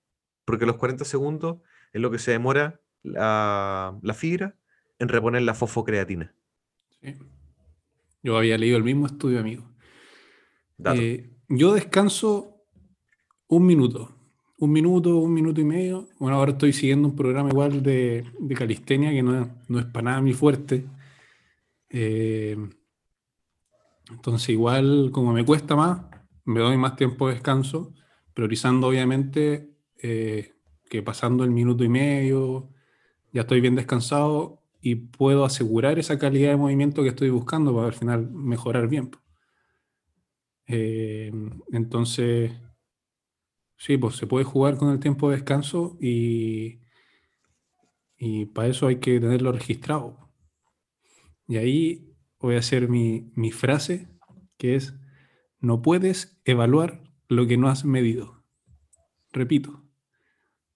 Porque los 40 segundos es lo que se demora la, fibra en reponer la fosfocreatina. Sí. Yo había leído el mismo estudio, amigo. Eh, yo descanso un minuto. Un minuto, un minuto y medio. Bueno, ahora estoy siguiendo un programa igual de, calistenia que no, no, es para nada mi fuerte. Eh, entonces igual como me cuesta más, me doy más tiempo de descanso, priorizando obviamente eh, que pasando el minuto y medio ya estoy bien descansado y puedo asegurar esa calidad de movimiento que estoy buscando para al final mejorar bien. Eh, entonces, sí, pues se puede jugar con el tiempo de descanso y, Y para eso hay que tenerlo registrado. Y ahí voy a hacer mi, mi frase, que es, no puedes evaluar lo que no has medido. Repito,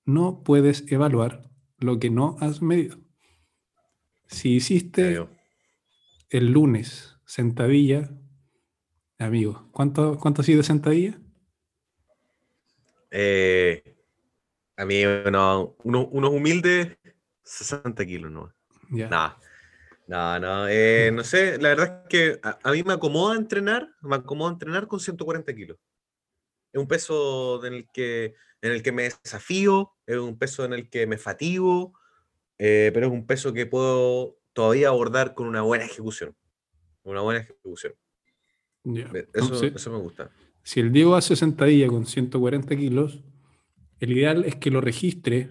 no puedes evaluar lo que no has medido. Si hiciste el lunes sentadilla, amigo, ¿cuánto, cuánto ha sido sentadilla? Eh, a mí, unos humildes 60 kilos, ¿no? Nada. No, no, eh, no sé, la verdad es que a, mí me acomoda entrenar, me acomoda entrenar con 140 kilos. Es un peso en el que, en el que me desafío, es un peso en el que me fatigo, eh, pero es un peso que puedo todavía abordar con una buena ejecución. Una buena ejecución. Eso, eso, me gusta. Si el Diego hace sentadilla con 140 kilos, el ideal es que lo registre,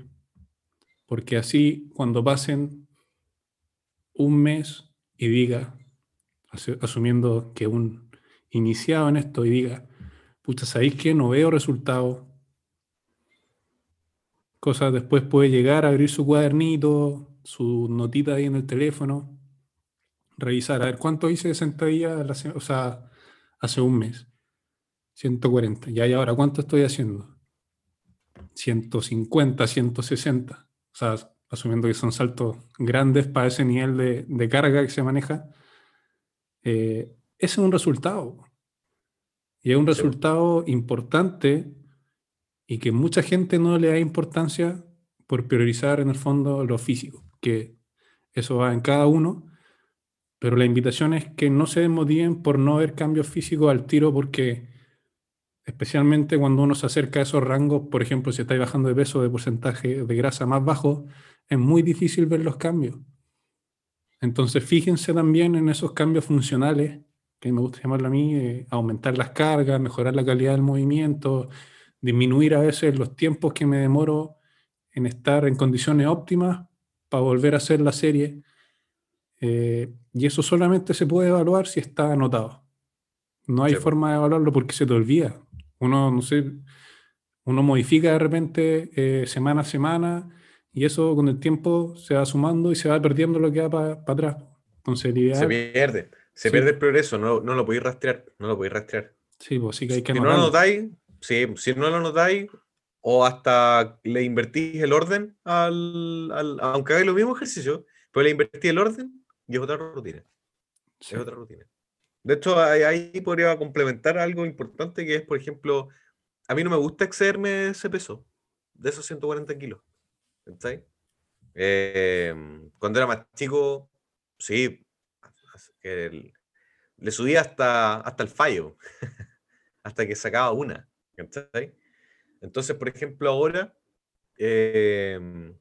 porque así cuando pasen un mes y diga, asumiendo que un iniciado en esto y diga, pucha, ¿sabéis que no veo resultados? Cosas después puede llegar a abrir su cuadernito, su notita ahí en el teléfono, revisar, a ver cuánto hice de sentadilla o sea, hace un mes. 140. Ya, y ahora, ¿cuánto estoy haciendo? 150, 160. O sea, asumiendo que son saltos grandes para ese nivel de, carga que se maneja. Eh, ese es un resultado. Y es un resultado importante y que mucha gente no le da importancia por priorizar en el fondo lo físico, que eso va en cada uno, pero la invitación es que no se desmotiven por no ver cambios físicos al tiro, porque especialmente cuando uno se acerca a esos rangos, por ejemplo, si estáis bajando de peso de porcentaje de grasa más bajo, es muy difícil ver los cambios. Entonces, fíjense también en esos cambios funcionales, que me gusta llamarlo a mí, eh, aumentar las cargas, mejorar la calidad del movimiento, disminuir a veces los tiempos que me demoro en estar en condiciones óptimas para volver a hacer la serie. Eh, y eso solamente se puede evaluar si está anotado. No hay forma de evaluarlo porque se te olvida. Uno, no sé, uno modifica de repente eh, semana a semana y eso con el tiempo se va sumando y se va perdiendo lo que va para atrás. Se pierde, se pierde el progreso, no, no lo podéis rastrear, no lo podéis rastrear. Sí, pues sí que hay que Si no lo notáis, sí, si no lo notáis, o hasta le invertís el orden al, aunque hagáis los mismos ejercicios, pero le invertís el orden y es otra rutina. Es otra rutina. De hecho, ahí, podría complementar algo importante que es, por ejemplo, a mí no me gusta excederme ese peso, de esos 140 kilos. Em, cuando era más chico, sí, le subía hasta, hasta el fallo, hasta que sacaba una. Entonces, por ejemplo, ahora em,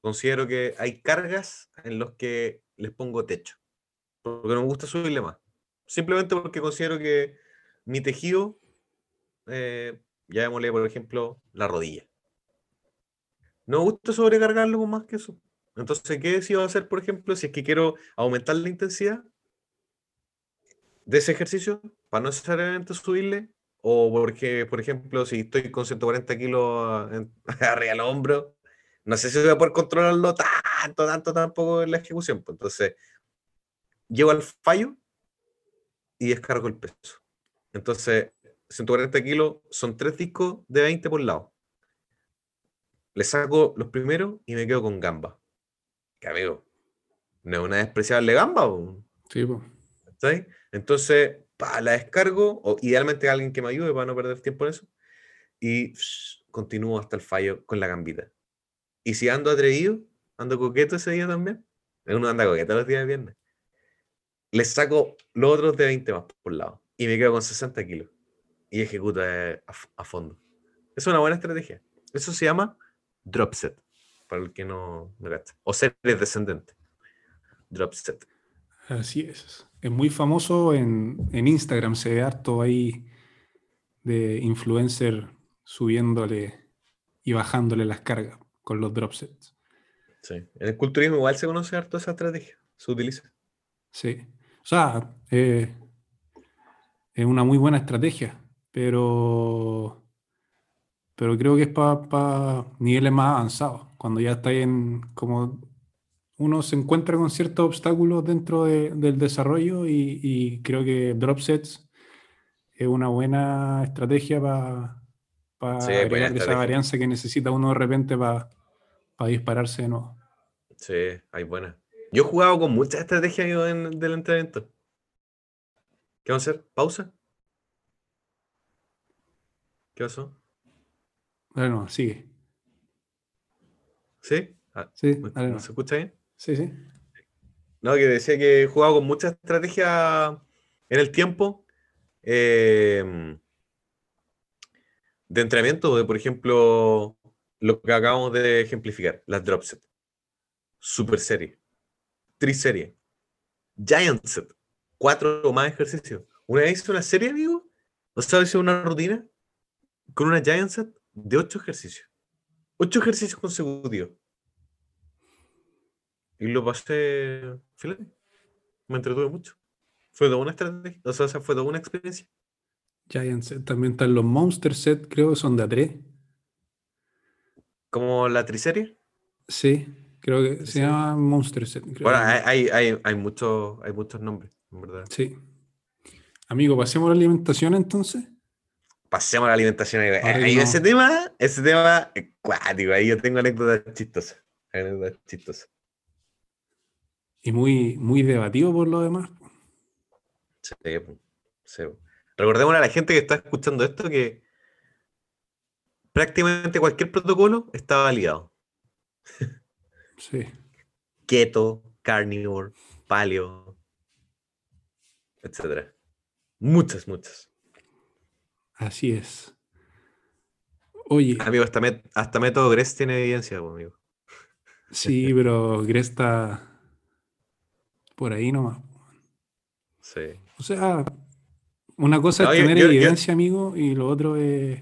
considero que hay cargas en los que les pongo techo, porque no me gusta subirle más. Simplemente porque considero que mi tejido, eh, ya llamémosle, por ejemplo, la rodilla. No me gusta sobrecargarlo con más que eso. Entonces, ¿qué decido hacer, por ejemplo, si es que quiero aumentar la intensidad de ese ejercicio para no necesariamente subirle? O porque, por ejemplo, si estoy con 140 kilos arriba del hombro, no sé si voy a poder controlarlo tanto, tanto, tampoco en la ejecución. Pues. Entonces, llevo al fallo y descargo el peso. Entonces, 140 kilos son tres discos de 20 por lado le saco los primeros y me quedo con gamba. Que amigo, no es una despreciable gamba. Sí, Entonces, pa, la descargo, o idealmente alguien que me ayude para no perder tiempo en eso, y continúo hasta el fallo con la gambita. Y si ando atrevido, ando coqueto ese día también, uno anda coqueto los días de viernes, le saco los otros de 20 más por lado y me quedo con 60 kilos y ejecuto a, a fondo. Es una buena estrategia. Eso se llama Dropset, para el que no me O series descendente. Dropset. Así es. Es muy famoso en, Instagram, se ve harto ahí de influencer subiéndole y bajándole las cargas con los dropsets. Sí. En el culturismo igual se conoce harto esa estrategia, se utiliza. Sí. O sea, eh, es una muy buena estrategia, pero pero creo que es para niveles más avanzados, cuando ya está en como uno se encuentra con ciertos obstáculos dentro del desarrollo y, creo que drop sets es una buena estrategia para para agregar esa varianza que necesita uno de repente para dispararse de nuevo. Sí, hay buena. Yo he jugado con muchas estrategias en, del entrenamiento. ¿Qué vamos a hacer? ¿Pausa? ¿Qué pasó? Bueno, sigue. ¿Sí? Ah, sí, ¿Se escucha bien? Sí, sí. No, que decía que he jugado con muchas estrategias en el tiempo. Eh, de entrenamiento, de por ejemplo, lo que acabamos de ejemplificar, las drop set, super serie, triserie, giant set, cuatro o más ejercicios. Una vez hice una serie, amigo, o sea, hice una rutina con una giant set de ocho ejercicios. Ocho ejercicios consecutivos. Y lo pasé, fíjate, me entretuve mucho. Fue toda una estrategia, o sea, fue toda una experiencia. Giant Set. También están los Monster Set, creo que son de A3. ¿Como la triserie? Sí, creo que se llama Monster Set. bueno, hay, hay, hay, muchos, hay muchos nombres, en verdad. Sí. Amigo, pasemos a la alimentación entonces. Pasemos a la alimentación. Ahí, ese tema, ese tema es cuático. Ahí yo tengo anécdotas chistosas. Anécdotas chistosas. Y muy, muy debatido por lo demás. Sí, sí. Recordemos a la gente que está escuchando esto que prácticamente cualquier protocolo está validado. Sí. Keto, carnivore, paleo, etcétera. Muchas, muchas. Así es. Oye. Amigo, hasta, hasta método Gress tiene evidencia, amigo. Sí, pero Gress está por ahí nomás. Sí. O sea, una cosa es tener evidencia, amigo, y lo otro es.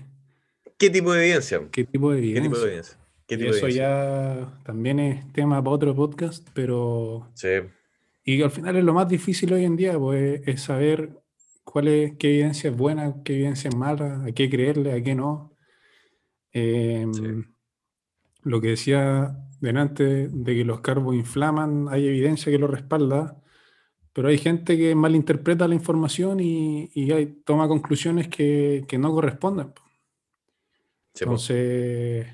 ¿Qué tipo de evidencia? ¿Qué tipo de evidencia? eso ya también es tema para otro podcast, pero. Sí. Y al final es lo más difícil hoy en día, pues, es saber cuál es, qué evidencia es buena, qué evidencia es mala, a qué creerle, a qué no. Em, lo que decía delante de que los carbos inflaman, hay evidencia que lo respalda, pero hay gente que malinterpreta la información y, toma conclusiones que, no corresponden. Entonces.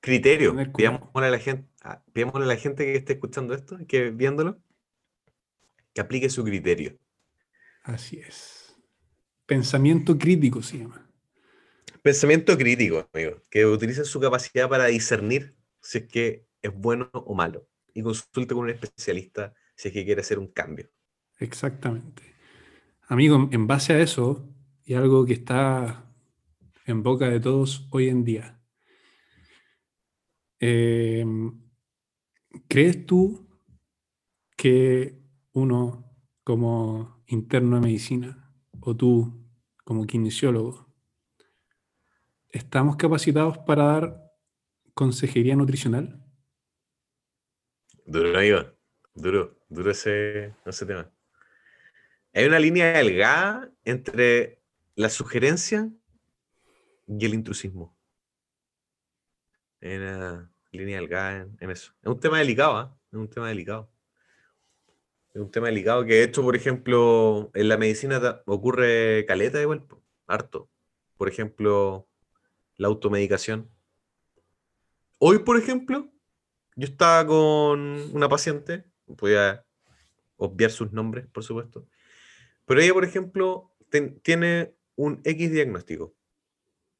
Criterio. Pidámosle a, la gente, a la gente que esté escuchando esto, que viéndolo, que aplique su criterio. Así es. Pensamiento crítico se llama. Pensamiento crítico, amigo. Que utilice su capacidad para discernir si es que es bueno o malo. Y consulte con un especialista si es que quiere hacer un cambio. Exactamente. Amigo, en base a eso, y algo que está en boca de todos hoy en día, em, ¿crees tú que uno como interno de medicina o tú como kinesiólogo estamos capacitados para dar consejería nutricional? Duro, amigo. Duro, duro ese, ese tema. Hay una línea delgada entre la sugerencia y el intrusismo. Hay una línea delgada en, eso. Es un tema delicado, ¿ah? Es un tema delicado. Es un tema delicado que, hecho, por ejemplo, en la medicina ocurre caleta igual, harto. Por ejemplo, la automedicación. Hoy, por ejemplo, yo estaba con una paciente, voy a obviar sus nombres, por supuesto, pero ella, por ejemplo, tiene un X diagnóstico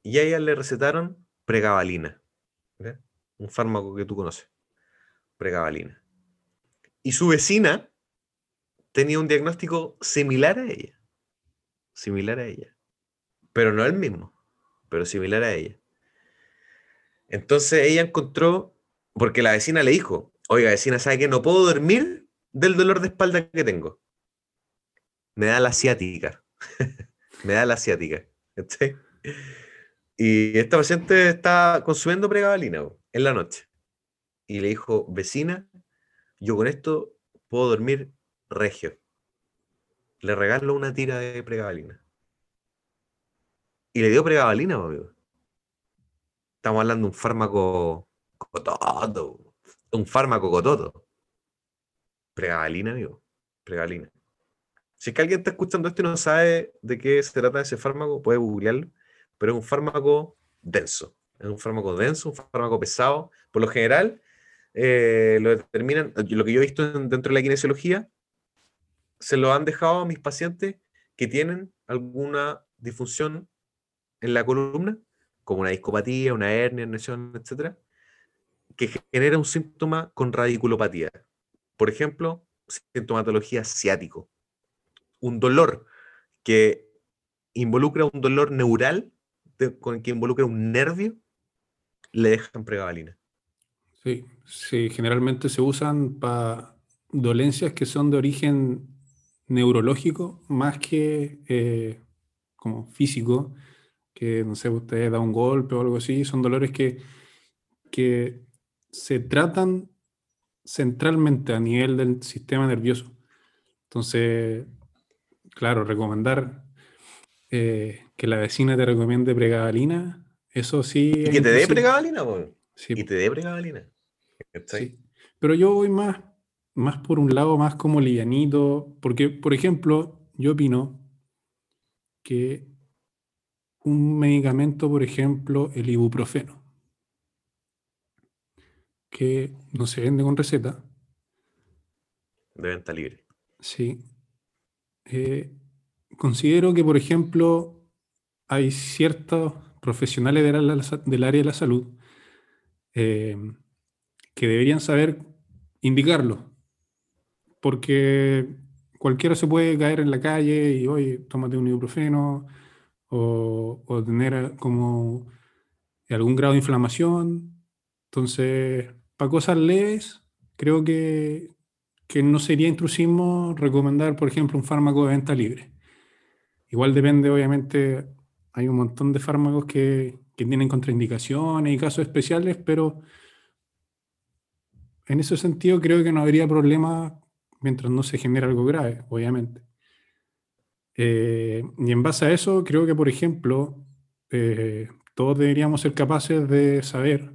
y a ella le recetaron pregabalina, un fármaco que tú conoces, pregabalina. Y su vecina tenía un diagnóstico similar a ella, similar a ella, pero no el mismo, pero similar a ella. Entonces ella encontró, porque la vecina le dijo, oiga vecina, ¿sabe que no puedo dormir del dolor de espalda que tengo? me da la asiática. me da la asiática. Y esta paciente está consumiendo pregabalina en la noche. Y le dijo, vecina, yo con esto puedo dormir regio. Le regalo una tira de pregabalina. Y le dio pregabalina, amigo. estamos hablando de un fármaco cototo, un fármaco cototo. Pregabalina, amigo, pregabalina. Si es que alguien está escuchando esto y no sabe de qué se trata ese fármaco, puede googlearlo, pero es un fármaco denso. Es un fármaco denso, un fármaco pesado. Por lo general, eh, lo determinan, lo que yo he visto dentro de la kinesiología, se lo han dejado a mis pacientes que tienen alguna disfunción en la columna, como una discopatía, una hernia, lesión, etc., que genera un síntoma con radiculopatía. Por ejemplo, sintomatología ciático. Un dolor que involucra un dolor neural, con que involucra un nervio, le dejan pregabalina. Sí, sí, generalmente se usan para dolencias que son de origen neurológico más que eh, como físico, que no sé, usted da un golpe o algo así, son dolores que, que se tratan centralmente a nivel del sistema nervioso. Entonces, claro, recomendar eh, que la vecina te recomiende pregabalina, eso sí. Y que te dé pregabalina, Sí. Y te dé pregabalina. Sí. Pero yo voy más, más por un lado, más como livianito, porque, por ejemplo, yo opino que un medicamento, por ejemplo, el ibuprofeno, que no se vende con receta. De venta libre. Sí. Eh, considero que, por ejemplo, hay ciertos profesionales del, área de la salud eh, que deberían saber indicarlo, porque cualquiera se puede caer en la calle y, oye, tómate un ibuprofeno, o, tener como algún grado de inflamación. Entonces, para cosas leves, creo que, que no sería intrusismo recomendar, por ejemplo, un fármaco de venta libre. Igual depende, obviamente, hay un montón de fármacos que, que tienen contraindicaciones y casos especiales, pero en ese sentido creo que no habría problema mientras no se genere algo grave, obviamente. Eh, y en base a eso, creo que, por ejemplo, eh, todos deberíamos ser capaces de saber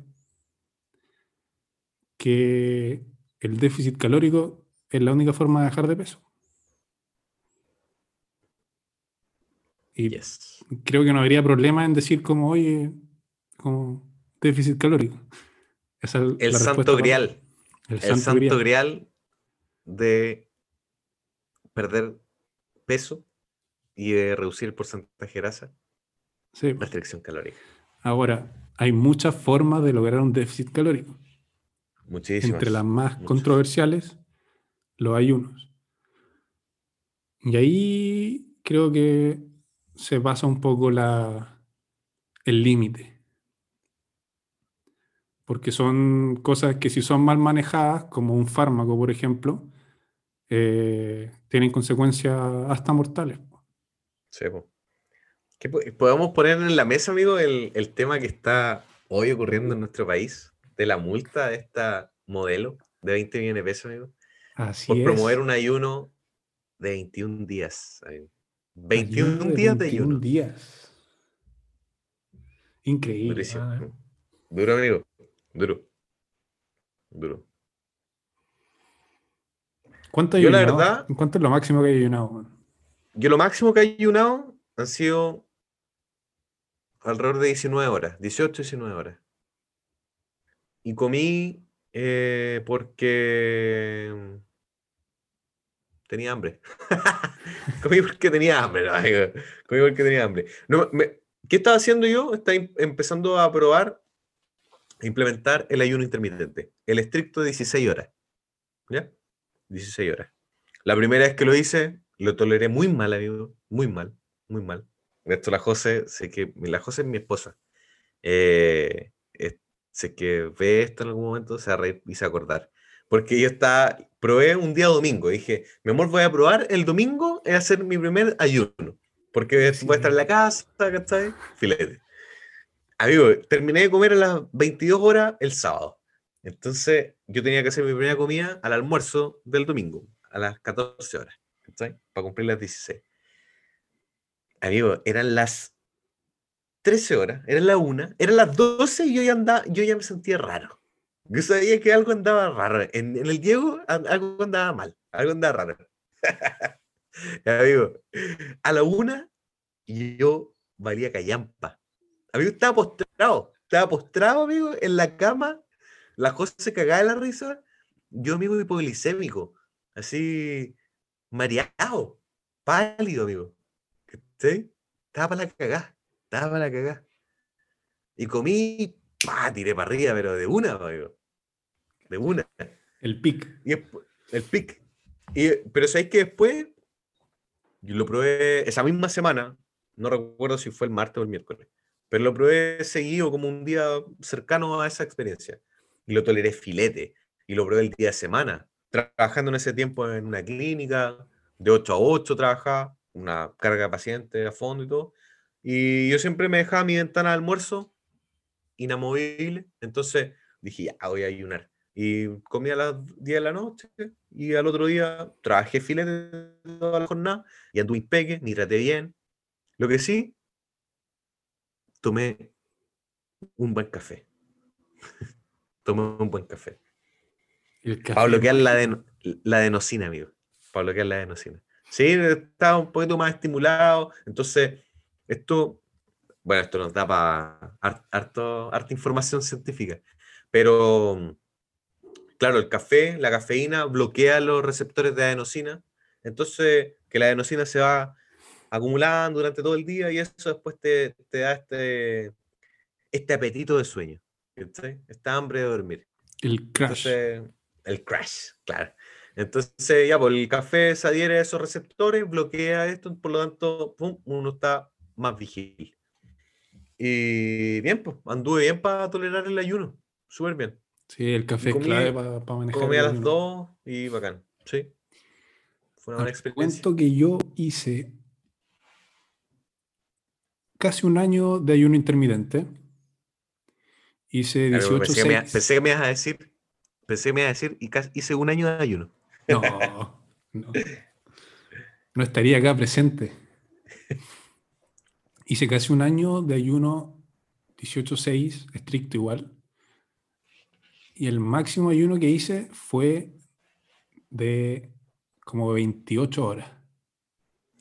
que el déficit calórico es la única forma de dejar de peso. Y creo que no habría problema en decir como, oye, como déficit calórico. el, santo grial. El, santo, grial de perder peso y de reducir el porcentaje de grasa. Sí. Restricción calórica. Ahora, hay muchas formas de lograr un déficit calórico. Muchísimas. Entre las más controversiales, lo hay unos. Y ahí creo que se pasa un poco la, el límite. Porque son cosas que si son mal manejadas, como un fármaco, por ejemplo, eh, tienen consecuencias hasta mortales. Sí, podemos poner en la mesa, amigo, el, tema que está hoy ocurriendo en nuestro país de la multa de esta modelo de 20 millones de pesos, amigo. Así por promover un ayuno de 21 días. 21 días de ayuno. días. Increíble. ¿eh? Duro, amigo. Duro. Duro. ¿Cuánto, Yo, la verdad, ¿Cuánto es lo máximo que hay ayunado? Yo lo máximo que he ayunado han sido alrededor de 19 horas, 18, 19 horas. Y comí eh, porque tenía hambre. comí porque tenía hambre, comí porque tenía hambre. ¿Qué estaba haciendo yo? Estaba empezando a probar, a implementar el ayuno intermitente, el estricto de 16 horas. ¿Ya? 16 horas. La primera vez que lo hice, lo toleré muy mal, amigo. Muy mal, muy mal. Esto la José, sé que la José es mi esposa. Eh, sé que ve esto en algún momento, se va a reír y se va a acordar. Porque yo estaba, probé un día domingo. Dije, mi amor, voy a probar el domingo, es hacer mi primer ayuno. Porque voy a estar en la casa, ¿cachai? Filete. Amigo, terminé de comer a las 22 horas el sábado. Entonces, yo tenía que hacer mi primera comida al almuerzo del domingo, a las 14 horas. Para cumplir las 16. Amigo, eran las 13 horas, era la una, era las 12 y yo ya, andaba, yo ya me sentía raro. Yo sabía que algo andaba raro. En, el Diego algo andaba mal, algo andaba raro. Amigo, a la una y yo valía callampa. Amigo, estaba postrado, estaba postrado, amigo, en la cama. La cosa se cagaba de la risa. Yo, amigo, hipoglicémico, así, mareado, pálido, amigo. ¿Sí? Estaba para la cagada, estaba para la cagada. Y comí, tiré para arriba, pero de una, amigo. De una. El pic. Y el pic. Y, pero sabéis que después yo lo probé esa misma semana, no recuerdo si fue el martes o el miércoles, pero lo probé seguido como un día cercano a esa experiencia. Y lo toleré filete. Y lo probé el día de semana, trabajando en ese tiempo en una clínica, de 8 a 8 trabajaba, una carga de pacientes a fondo y todo. Y yo siempre me dejaba mi ventana de almuerzo inamovible. Entonces dije, ya, voy a ayunar. Y comí a las 10 de la noche y al otro día trabajé filete toda la jornada y anduve impeque, ni traté bien. Lo que sí, tomé un buen café. tomé un buen café. Para bloquear la, de, la adenosina, amigo. Para bloquear la adenosina. Sí, estaba un poquito más estimulado. Entonces, esto, bueno, esto nos da para harto, harta información científica. Pero claro, el café, la cafeína bloquea los receptores de adenosina, entonces que la adenosina se va acumulando durante todo el día y eso después te, da este, este apetito de sueño, esta hambre de dormir. El crash. El crash, claro. Entonces ya, pues el café se adhiere a esos receptores, bloquea esto, por lo tanto, uno está más vigil. Y bien, pues anduve bien para tolerar el ayuno, súper bien. Sí, el café es clave para manejar. Comí a las dos y bacán. Sí. Fue una buena experiencia. Cuento que yo hice casi un año de ayuno intermitente. Hice 18 pensé, que me, pensé que me ibas a decir, pensé que me ibas a decir, y casi hice un año de ayuno. No, no. No estaría acá presente. Hice casi un año de ayuno 18-6, estricto igual. Y el máximo ayuno que hice fue de como 28 horas.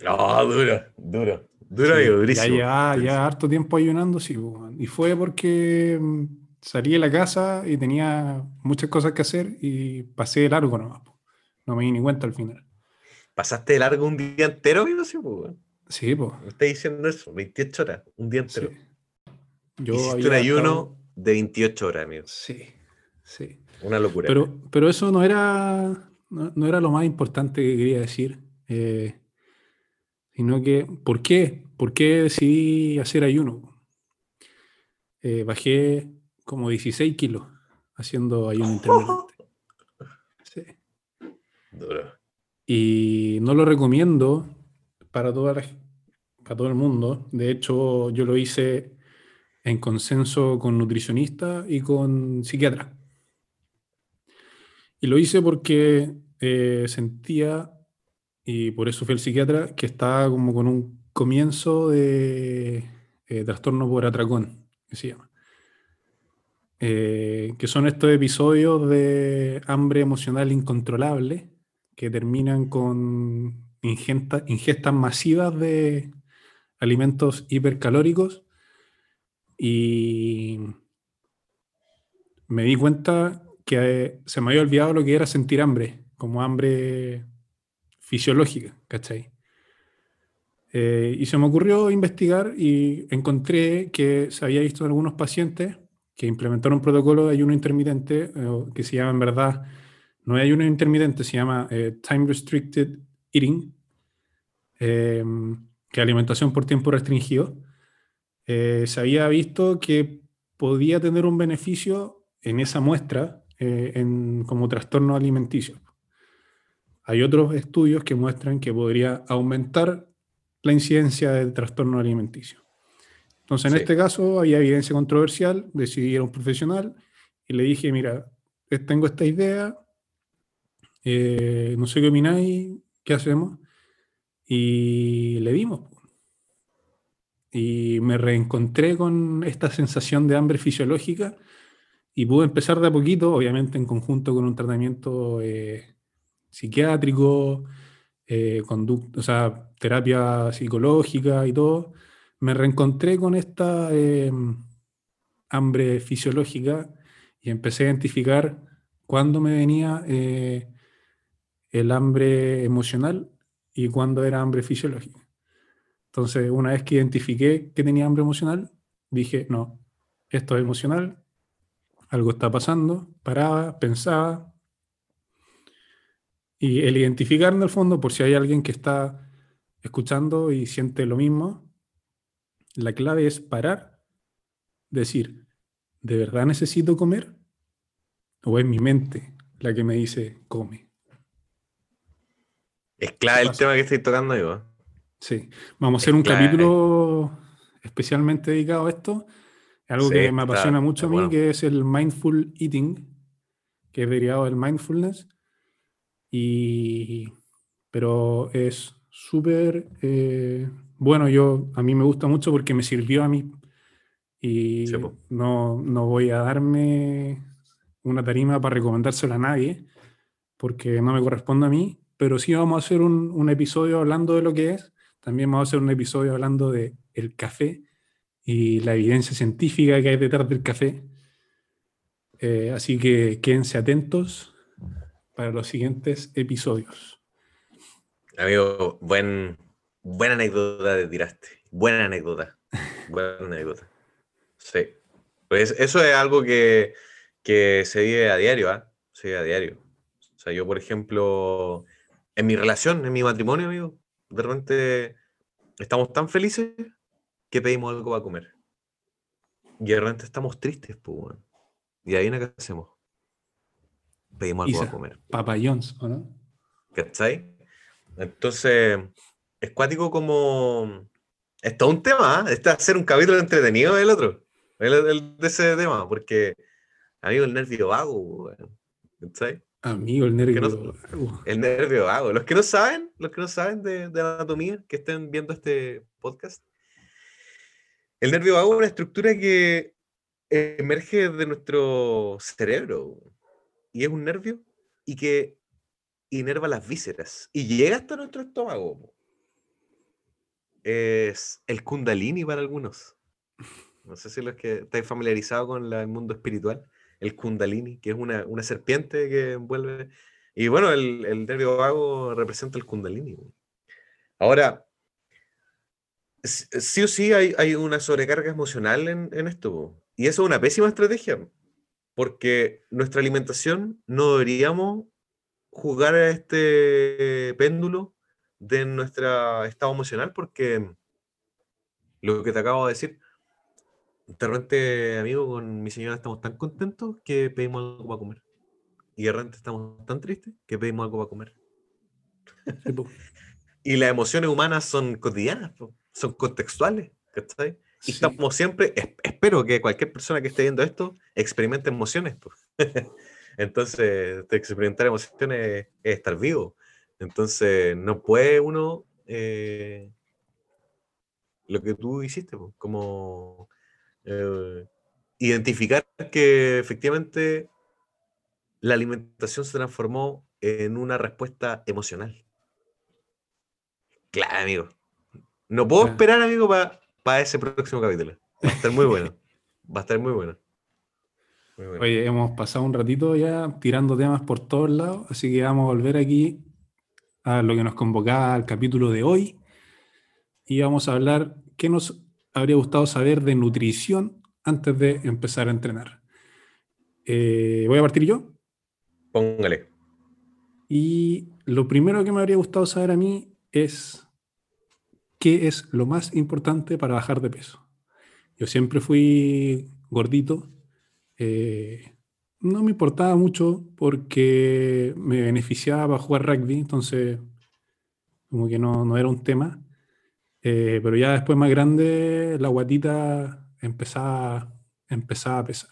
No, duro, duro. Duro y durísimo. Ya, ya, harto tiempo ayunando, sí. Y fue porque mm, salí de la casa y tenía muchas cosas que hacer y pasé de largo nomás. No me di ni cuenta al final. ¿Pasaste de largo un día entero, Sí, pues. Sí, pues. Me está diciendo eso, 28 horas, un día entero. Yo Hiciste un ayuno de 28 horas, amigo. Sí. Sí. Una locura. Pero, pero eso no era, no, era lo más importante que quería decir. Eh, sino que, ¿por qué? ¿Por qué decidí hacer ayuno? Eh, bajé como 16 kilos haciendo ayuno intermitente. Sí. Y no lo recomiendo para, toda para todo el mundo. De hecho, yo lo hice en consenso con nutricionistas y con psiquiatras. Y lo hice porque eh, sentía, y por eso fui al psiquiatra, que estaba como con un comienzo de eh, trastorno por atracón, que se llama. Eh, que son estos episodios de hambre emocional incontrolable que terminan con ingestas masivas de alimentos hipercalóricos y me di cuenta que se me había olvidado lo que era sentir hambre, como hambre fisiológica, ¿cachai? Eh, y se me ocurrió investigar y encontré que se había visto en algunos pacientes que implementaron un protocolo de ayuno intermitente, eh, que se llama en verdad, no es ayuno intermitente, se llama eh, Time Restricted Eating, que es alimentación por tiempo restringido. se había visto que podía tener un beneficio en esa muestra eh, en, como trastorno alimenticio. Hay otros estudios que muestran que podría aumentar la incidencia del trastorno alimenticio. Entonces, en este caso, había evidencia controversial, decidí ir a un profesional y le dije, mira, tengo esta idea, eh, no sé qué opináis, qué hacemos, y le dimos. y me reencontré con esta sensación de hambre fisiológica y pude empezar de a poquito, obviamente en conjunto con un tratamiento eh, psiquiátrico, eh, o sea, terapia psicológica y todo. Me reencontré con esta em, hambre fisiológica y empecé a identificar cuándo me venía eh, el hambre emocional y cuándo era hambre fisiológica. Entonces, una vez que identifiqué que tenía hambre emocional, dije, no, esto es emocional, algo está pasando, paraba, pensaba. Y el identificar en el fondo, por si hay alguien que está escuchando y siente lo mismo, la clave es parar, decir, ¿de verdad necesito comer? ¿O es mi mente la que me dice, come? Es clave el tema que estoy tocando yo. Sí, vamos a hacer un capítulo especialmente dedicado a esto algo que me apasiona mucho a mí, que es el mindful eating, que es derivado del mindfulness. Y, pero es súper eh, bueno, yo a mí me gusta mucho porque me sirvió a mí. Y no, no voy a darme una tarima para recomendárselo a nadie, porque no me corresponde a mí, pero sí vamos a hacer un, un, episodio hablando de lo que es. También vamos a hacer un episodio hablando de el café y la evidencia científica que hay detrás del café. Eh, así que quédense atentos para los siguientes episodios. Amigo, buen, buena anécdota de tiraste. Buena anécdota. Buena anécdota. Sí. Pues eso es algo que, que se vive a diario, ¿ah? Se vive a diario. O sea, yo, por ejemplo, en mi relación, en mi matrimonio, amigo, de repente estamos tan felices que pedimos algo para comer. Y de repente estamos tristes, pues, Y ahí qué hacemos. Pedimos algo para comer. Papa John's, ¿o no? ¿Cachai? Entonces, es cuático como. Es todo un tema, ¿eh? Este va a ser un capítulo entretenido el otro. El, de ese tema, porque, amigo, el nervio vago, ¿cachai? Amigo, el nervio vago. El nervio vago. Los que no saben, los que no saben de, de anatomía, que estén viendo este podcast, el nervio vago es una estructura que emerge de nuestro cerebro y es un nervio y que inerva las vísceras y llega hasta nuestro estómago. Es el kundalini para algunos. No sé si los que estáis familiarizados con el mundo espiritual, el kundalini, que es una, serpiente que envuelve. Y bueno, el, el nervio vago representa el kundalini. Ahora, sí o sí hay, una sobrecarga emocional en, esto. Y eso es una pésima estrategia, porque nuestra alimentación no deberíamos jugar a este péndulo de nuestro estado emocional, porque lo que te acabo de decir, de repente, amigo, con mi señora estamos tan contentos que pedimos algo para comer. Y de repente estamos tan tristes que pedimos algo para comer. y las emociones humanas son cotidianas son contextuales, ¿cachai? Y estamos siempre, espero que cualquier persona que esté viendo esto experimente emociones. Entonces, experimentar emociones es estar vivo. Entonces, no puede uno, eh, lo que tú hiciste, como eh, identificar que efectivamente la alimentación se transformó en una respuesta emocional. Claro, amigo. No puedo esperar, amigo, para ese próximo capítulo. Va a estar muy bueno. Va a estar muy bueno. Oye, hemos pasado un ratito ya tirando temas por todos lados, así que vamos a volver aquí a lo que nos convocaba al capítulo de hoy y vamos a hablar qué nos habría gustado saber de nutrición antes de empezar a entrenar. Eh, voy a partir yo. Póngale. Y lo primero que me habría gustado saber a mí es qué es lo más importante para bajar de peso. Yo siempre fui gordito, eh, no me importaba mucho porque me beneficiaba jugar rugby, entonces como que no, era un tema. Eh, pero ya después más grande, la guatita empezaba, empezaba a pesar.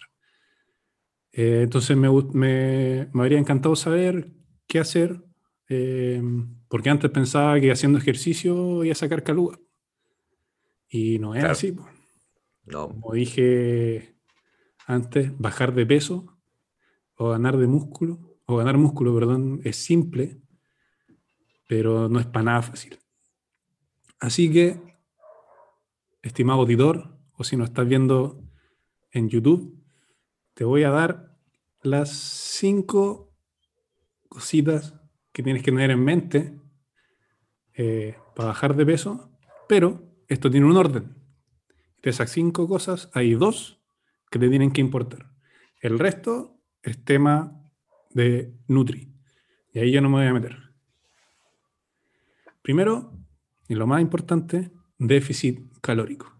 Eh, entonces me, me, me, habría encantado saber qué hacer porque antes pensaba que haciendo ejercicio iba a sacar caluga. Y no es así. No. Como dije antes, bajar de peso o ganar de músculo, o ganar músculo, perdón, es simple, pero no es para nada fácil. Así que, estimado auditor, o si nos estás viendo en YouTube, te voy a dar las cinco cositas que tienes que tener en mente eh, para bajar de peso, pero esto tiene un orden. De esas cinco cosas hay dos que te tienen que importar. El resto es tema de Nutri. Y ahí yo no me voy a meter. Primero, y lo más importante, déficit calórico.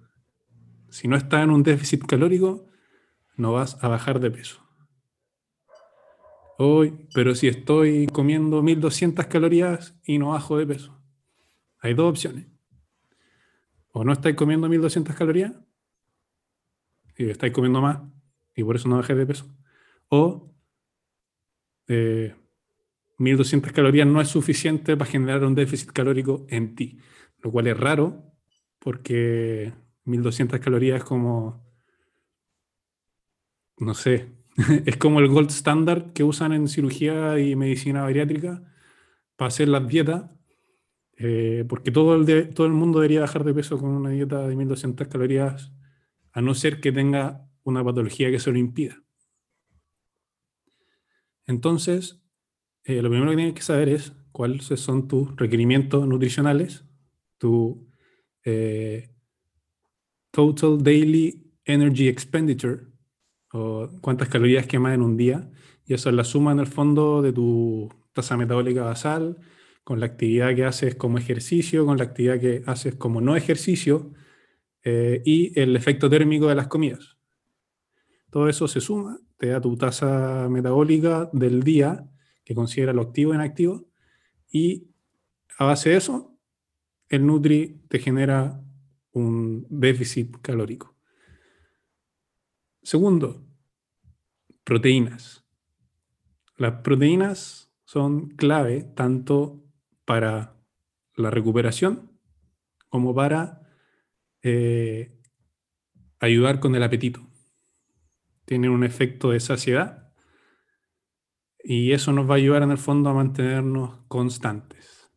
Si no estás en un déficit calórico, no vas a bajar de peso. Hoy, pero si estoy comiendo 1200 calorías y no bajo de peso. Hay dos opciones. O no estáis comiendo 1200 calorías y estáis comiendo más y por eso no bajé de peso. O 1200 eh, calorías no es suficiente para generar un déficit calórico en ti, lo cual es raro porque 1200 calorías es como, no sé, es como el gold standard que usan en cirugía y medicina bariátrica para hacer las dietas, eh, porque todo el, todo el mundo debería bajar de peso con una dieta de 1200 calorías, a no ser que tenga una patología que se lo impida. Entonces, eh, lo primero que tienes que saber es cuáles son tus requerimientos nutricionales, tu eh, Total Daily Energy Expenditure, o cuántas calorías quemas en un día, y eso es la suma en el fondo de tu tasa metabólica basal, con la actividad que haces como ejercicio, con la actividad que haces como no ejercicio, eh, y el efecto térmico de las comidas. Todo eso se suma, te da tu tasa metabólica del día, que considera lo activo e inactivo, y a base de eso, el Nutri te genera un déficit calórico. Segundo, proteínas. Las proteínas son clave tanto para la recuperación como para eh, ayudar con el apetito tienen un efecto de saciedad y eso nos va a ayudar en el fondo a mantenernos constantes.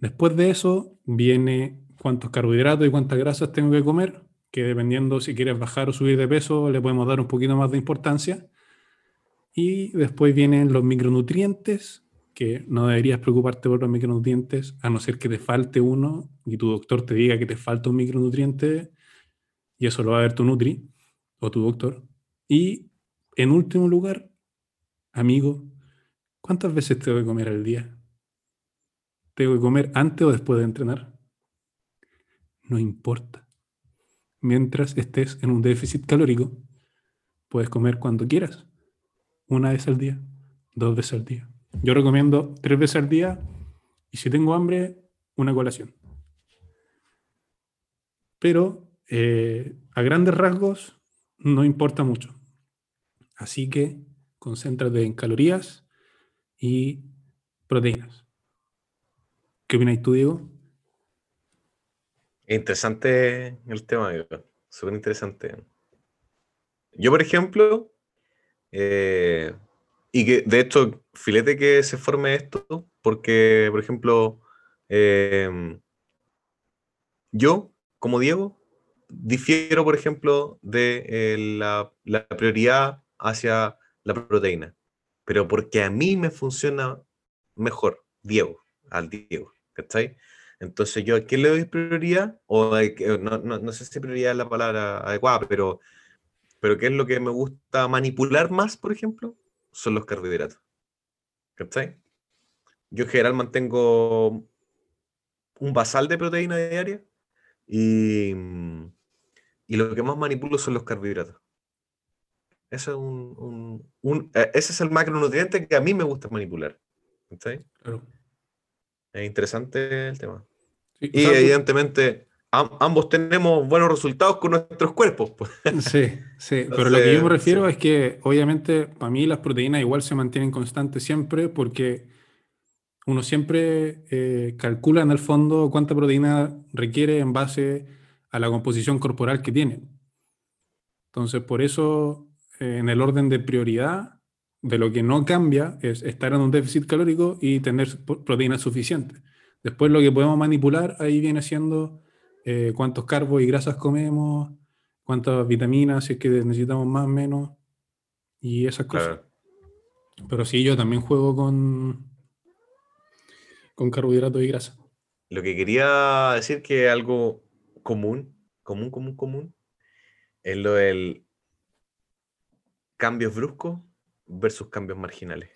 Después de eso viene cuántos carbohidratos y cuántas grasas tengo que comer, que dependiendo si quieres bajar o subir de peso le podemos dar un poquito más de importancia. Y después vienen los micronutrientes, que no deberías preocuparte por los micronutrientes, a no ser que te falte uno y tu doctor te diga que te falta un micronutriente, y eso lo va a ver tu Nutri o tu doctor. Y en último lugar, amigo, ¿cuántas veces tengo que comer al día? ¿Tengo que comer antes o después de entrenar? No importa. Mientras estés en un déficit calórico, puedes comer cuando quieras. Una vez al día, dos veces al día. Yo recomiendo tres veces al día y si tengo hambre, una colación. Pero eh, a grandes rasgos, no importa mucho. Así que concéntrate en calorías y proteínas. ¿Qué opinas tú, Diego? Interesante el tema, súper interesante. Yo, por ejemplo, eh, y que de hecho, filete que se forme esto, porque, por ejemplo, eh, yo, como Diego, difiero, por ejemplo, de eh, la, prioridad hacia la proteína, pero porque a mí me funciona mejor, Diego, al Diego, ¿cachai? Entonces, ¿yo a qué le doy prioridad? O no, no, sé si prioridad es la palabra adecuada, pero, pero ¿qué es lo que me gusta manipular más, por ejemplo? Son los carbohidratos. ¿Cachai? Yo en general mantengo un basal de proteína diaria y, y lo que más manipulo son los carbohidratos. Ese es, un, eh, ese es el macronutriente que a mí me gusta manipular. Es interesante el tema. y evidentemente ambos tenemos buenos resultados con nuestros cuerpos. Pues. Sí, sí, pero lo que yo me refiero es que obviamente para mí las proteínas igual se mantienen constantes siempre porque uno siempre eh, calcula en el fondo cuánta proteína requiere en base a la composición corporal que tienen. Entonces, por eso, eh, en el orden de prioridad, de lo que no cambia es estar en un déficit calórico y tener proteínas suficientes. Después lo que podemos manipular ahí viene siendo eh, cuántos carbos y grasas comemos, cuántas vitaminas, si es que necesitamos más o menos, y esas cosas. Pero sí, yo también juego con, con carbohidratos y grasa. Lo que quería decir que algo común, común, común, común, es lo del cambios bruscos versus cambios marginales.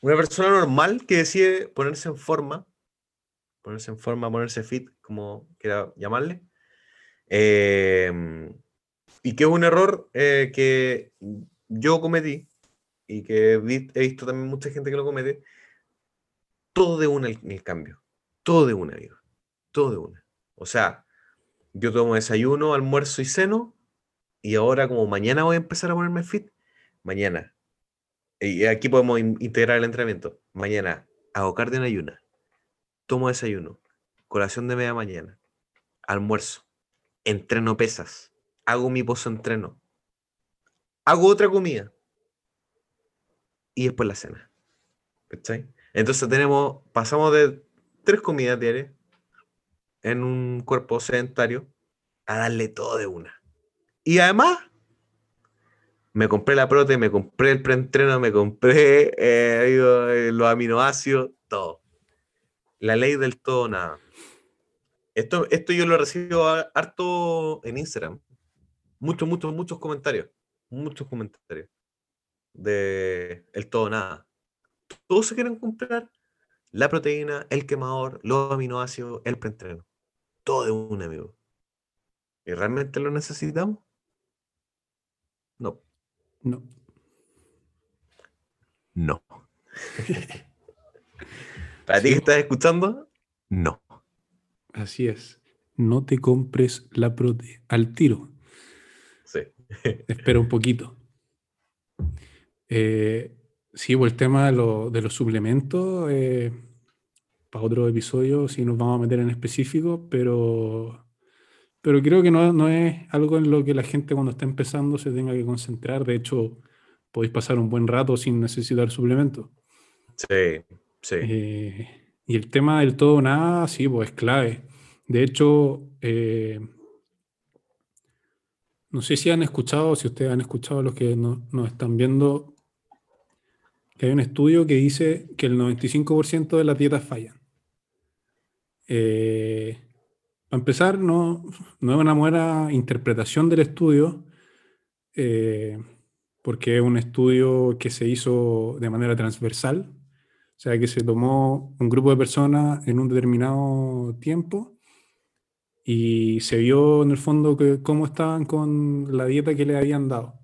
Una persona normal que decide ponerse en forma, ponerse en forma, ponerse fit, como quiera llamarle, em, y que es un error eh, que yo cometí y que he visto también mucha gente que lo comete, todo de una el, el cambio, todo de una, amigo, todo de una. O sea, yo tomo desayuno, almuerzo y ceno, y ahora como mañana voy a empezar a ponerme fit, mañana, y aquí podemos integrar el entrenamiento, mañana hago cardio en ayuna, tomo desayuno, colación de media mañana, almuerzo, entreno pesas, hago mi pozo entreno, hago otra comida y después la cena. Entonces tenemos, pasamos de tres comidas diarias en un cuerpo sedentario a darle todo de una. Y además, me compré la prote, me compré el preentreno, me compré eh, eh, los aminoácidos, todo. La ley del todo nada. Esto, esto yo lo recibo harto en Instagram. Muchos, muchos, muchos comentarios. Muchos comentarios. De el todo nada. Todos se quieren comprar la proteína, el quemador, los aminoácidos, el preentreno. Todo de un amigo. ¿Y realmente lo necesitamos? No. No. No. Para ti que estás escuchando, no. Así es. No te compres la prote al tiro. Sí. Espera un poquito. Eh, sí, pues el tema de, los suplementos, eh, para otro episodio, sí nos vamos a meter en específico, pero pero creo que no, es algo en lo que la gente cuando está empezando se tenga que concentrar. De hecho, podéis pasar un buen rato sin necesitar suplementos. Sí, sí. Eh, y el tema del todo nada, sí, pues es clave. De hecho, eh, no sé si han escuchado, si ustedes han escuchado los que nos, están viendo, hay un estudio que dice que el 95% de las dietas fallan. Eh, para empezar, no, no es una buena interpretación del estudio, eh, porque es un estudio que se hizo de manera transversal, o sea, que se tomó un grupo de personas en un determinado tiempo y se vio en el fondo cómo estaban con la dieta que le habían dado.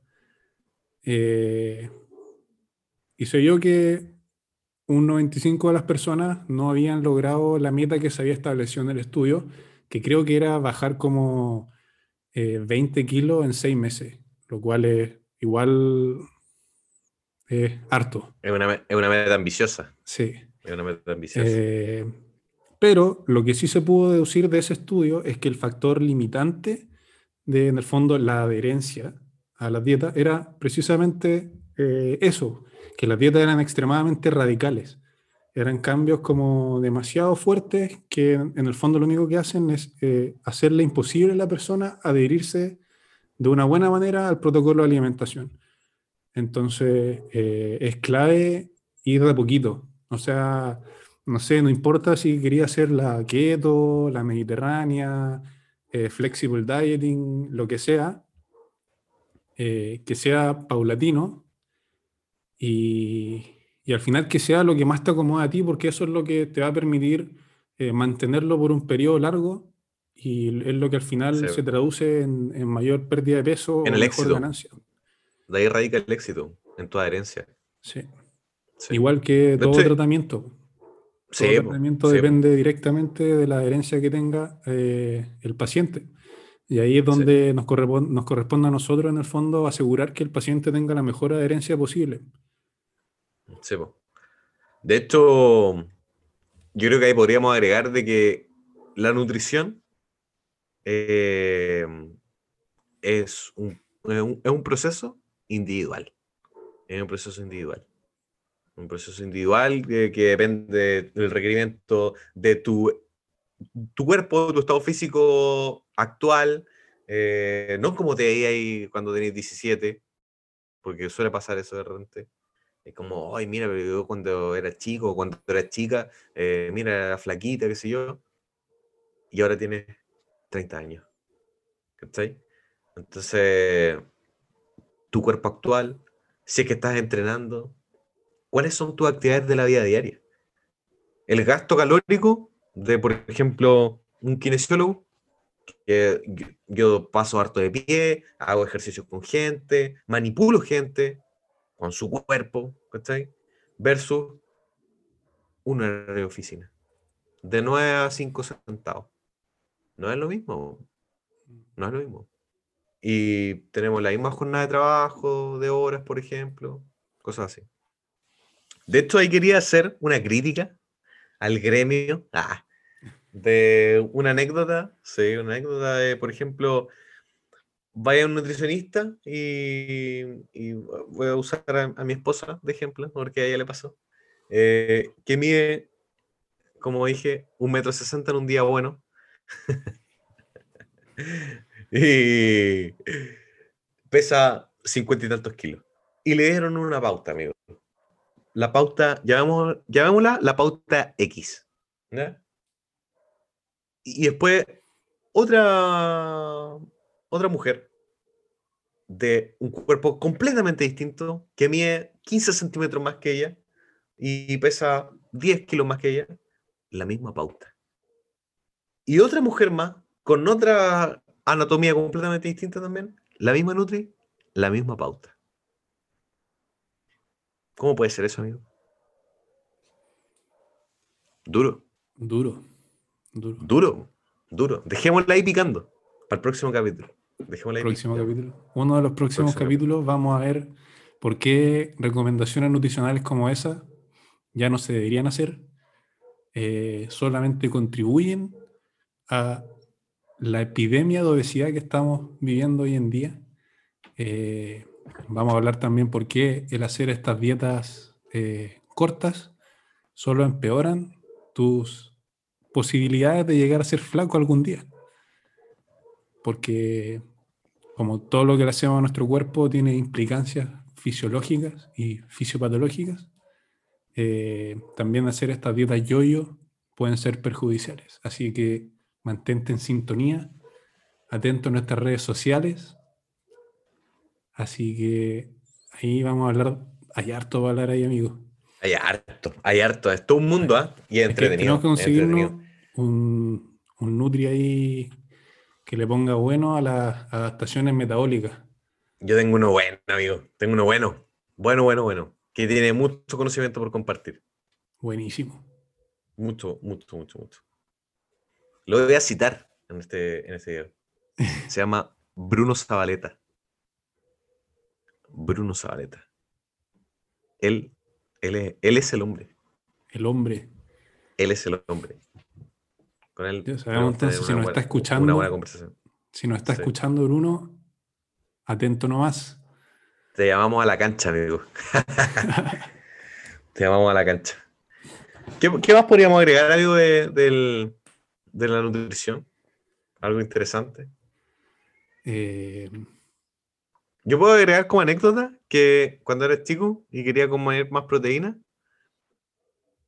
Eh, y se vio que un 95% de las personas no habían logrado la meta que se había establecido en el estudio, que creo que era bajar como 20 eh, kilos en 6 meses, lo cual es igual es harto. Es una, es una meta ambiciosa. Sí. Es una meta ambiciosa. Eh, pero lo que sí se pudo deducir de ese estudio es que el factor limitante de, en el fondo, la adherencia a las dietas era precisamente eh, eso, que las dietas eran extremadamente radicales. Eran cambios como demasiado fuertes que en el fondo lo único que hacen es eh, hacerle imposible a la persona adherirse de una buena manera al protocolo de alimentación. Entonces eh, es clave ir de poquito. O sea, no sé, no importa si quería hacer la keto, la mediterránea, eh, flexible dieting, lo que sea, que sea paulatino y, y al final que sea lo que más te acomoda a ti, porque eso es lo que te va a permitir eh, mantenerlo por un periodo largo y es lo que al final se traduce en, mayor pérdida de peso en o el mejor éxito. ganancia. De ahí radica el éxito, en tu adherencia. Sí. Igual que todo tratamiento. Todo tratamiento depende directamente de la adherencia que tenga eh, el paciente. Y ahí es donde nos, corresponde, nos corresponde a nosotros, en el fondo, asegurar que el paciente tenga la mejor adherencia posible. De hecho, yo creo que ahí podríamos agregar de que la nutrición eh, es, un, es un proceso individual. Es un proceso individual. Un proceso individual que, depende del requerimiento de tu, cuerpo, tu estado físico actual. Eh, no como te veías cuando tenías 17, porque suele pasar eso de repente. Es como, ay, mira, yo cuando era chico, cuando era chica, eh, mira, era flaquita, qué sé yo. Y ahora tienes 30 años. ¿Cachai? Entonces, tu cuerpo actual, si es que estás entrenando, ¿cuáles son tus actividades de la vida diaria? El gasto calórico de, por ejemplo, un kinesiólogo, que yo paso harto de pie, hago ejercicios con gente, manipulo gente con su cuerpo, ¿cachai? Versus una de oficina, de 9 a 5 centavos. No es lo mismo. No es lo mismo. Y tenemos la misma jornada de trabajo, de horas, por ejemplo, cosas así. De hecho, ahí quería hacer una crítica al gremio ah, de una anécdota, sí, una anécdota de, por ejemplo, vaya un nutricionista y, voy a usar a, mi esposa de ejemplo, porque a ella le pasó, eh, que mide, como dije, un metro sesenta en un día bueno. y pesa cincuenta y tantos kilos. Y le dieron una pauta, amigo la pauta, llamémosla la pauta X. Y después, otra, otra mujer de un cuerpo completamente distinto, que mide 15 centímetros más que ella y pesa 10 kilos más que ella, la misma pauta. Y otra mujer más, con otra anatomía completamente distinta también, la misma Nutri, la misma pauta. ¿Cómo puede ser eso, amigo? Duro. Duro. Duro. Duro. Duro. Dejémosla ahí picando. Para el próximo capítulo. Ahí capítulo. Uno de los próximos capítulos vamos a ver por qué recomendaciones nutricionales como esa ya no se deberían hacer. Eh, solamente contribuyen a la epidemia de obesidad que estamos viviendo hoy en día. Eh, Vamos a hablar también por qué el hacer estas dietas eh, cortas solo empeoran tus posibilidades de llegar a ser flaco algún día. Porque como todo lo que le hacemos a nuestro cuerpo tiene implicancias fisiológicas y fisiopatológicas, eh, también hacer estas dietas yo-yo pueden ser perjudiciales. Así que mantente en sintonía, atento a nuestras redes sociales Así que ahí vamos a hablar, hay harto para hablar ahí, amigo. Hay harto, hay harto, es todo un mundo, ¿ah? Y es entretenido. Tenemos que conseguirnos un, un Nutri ahí que le ponga bueno a las adaptaciones metabólicas. Yo tengo uno bueno, amigo. Tengo uno bueno. Bueno, bueno, bueno. Que tiene mucho conocimiento por compartir. Buenísimo. Mucho, mucho, mucho, mucho. Lo voy a citar en este, en este video. Se llama Bruno Zabaleta. Bruno Zabaleta. Él, él, es, él es el hombre. El hombre. Él es el hombre. Con él. sabemos entonces si nos está escuchando. Una buena conversación. Si nos está escuchando, Bruno, atento nomás. Te llamamos a la cancha, amigo. Te llamamos a la cancha. ¿Qué, más podríamos agregar, amigo, de, de la nutrición? ¿Algo interesante? Eh, yo puedo agregar como anécdota que cuando era chico y quería comer más proteína,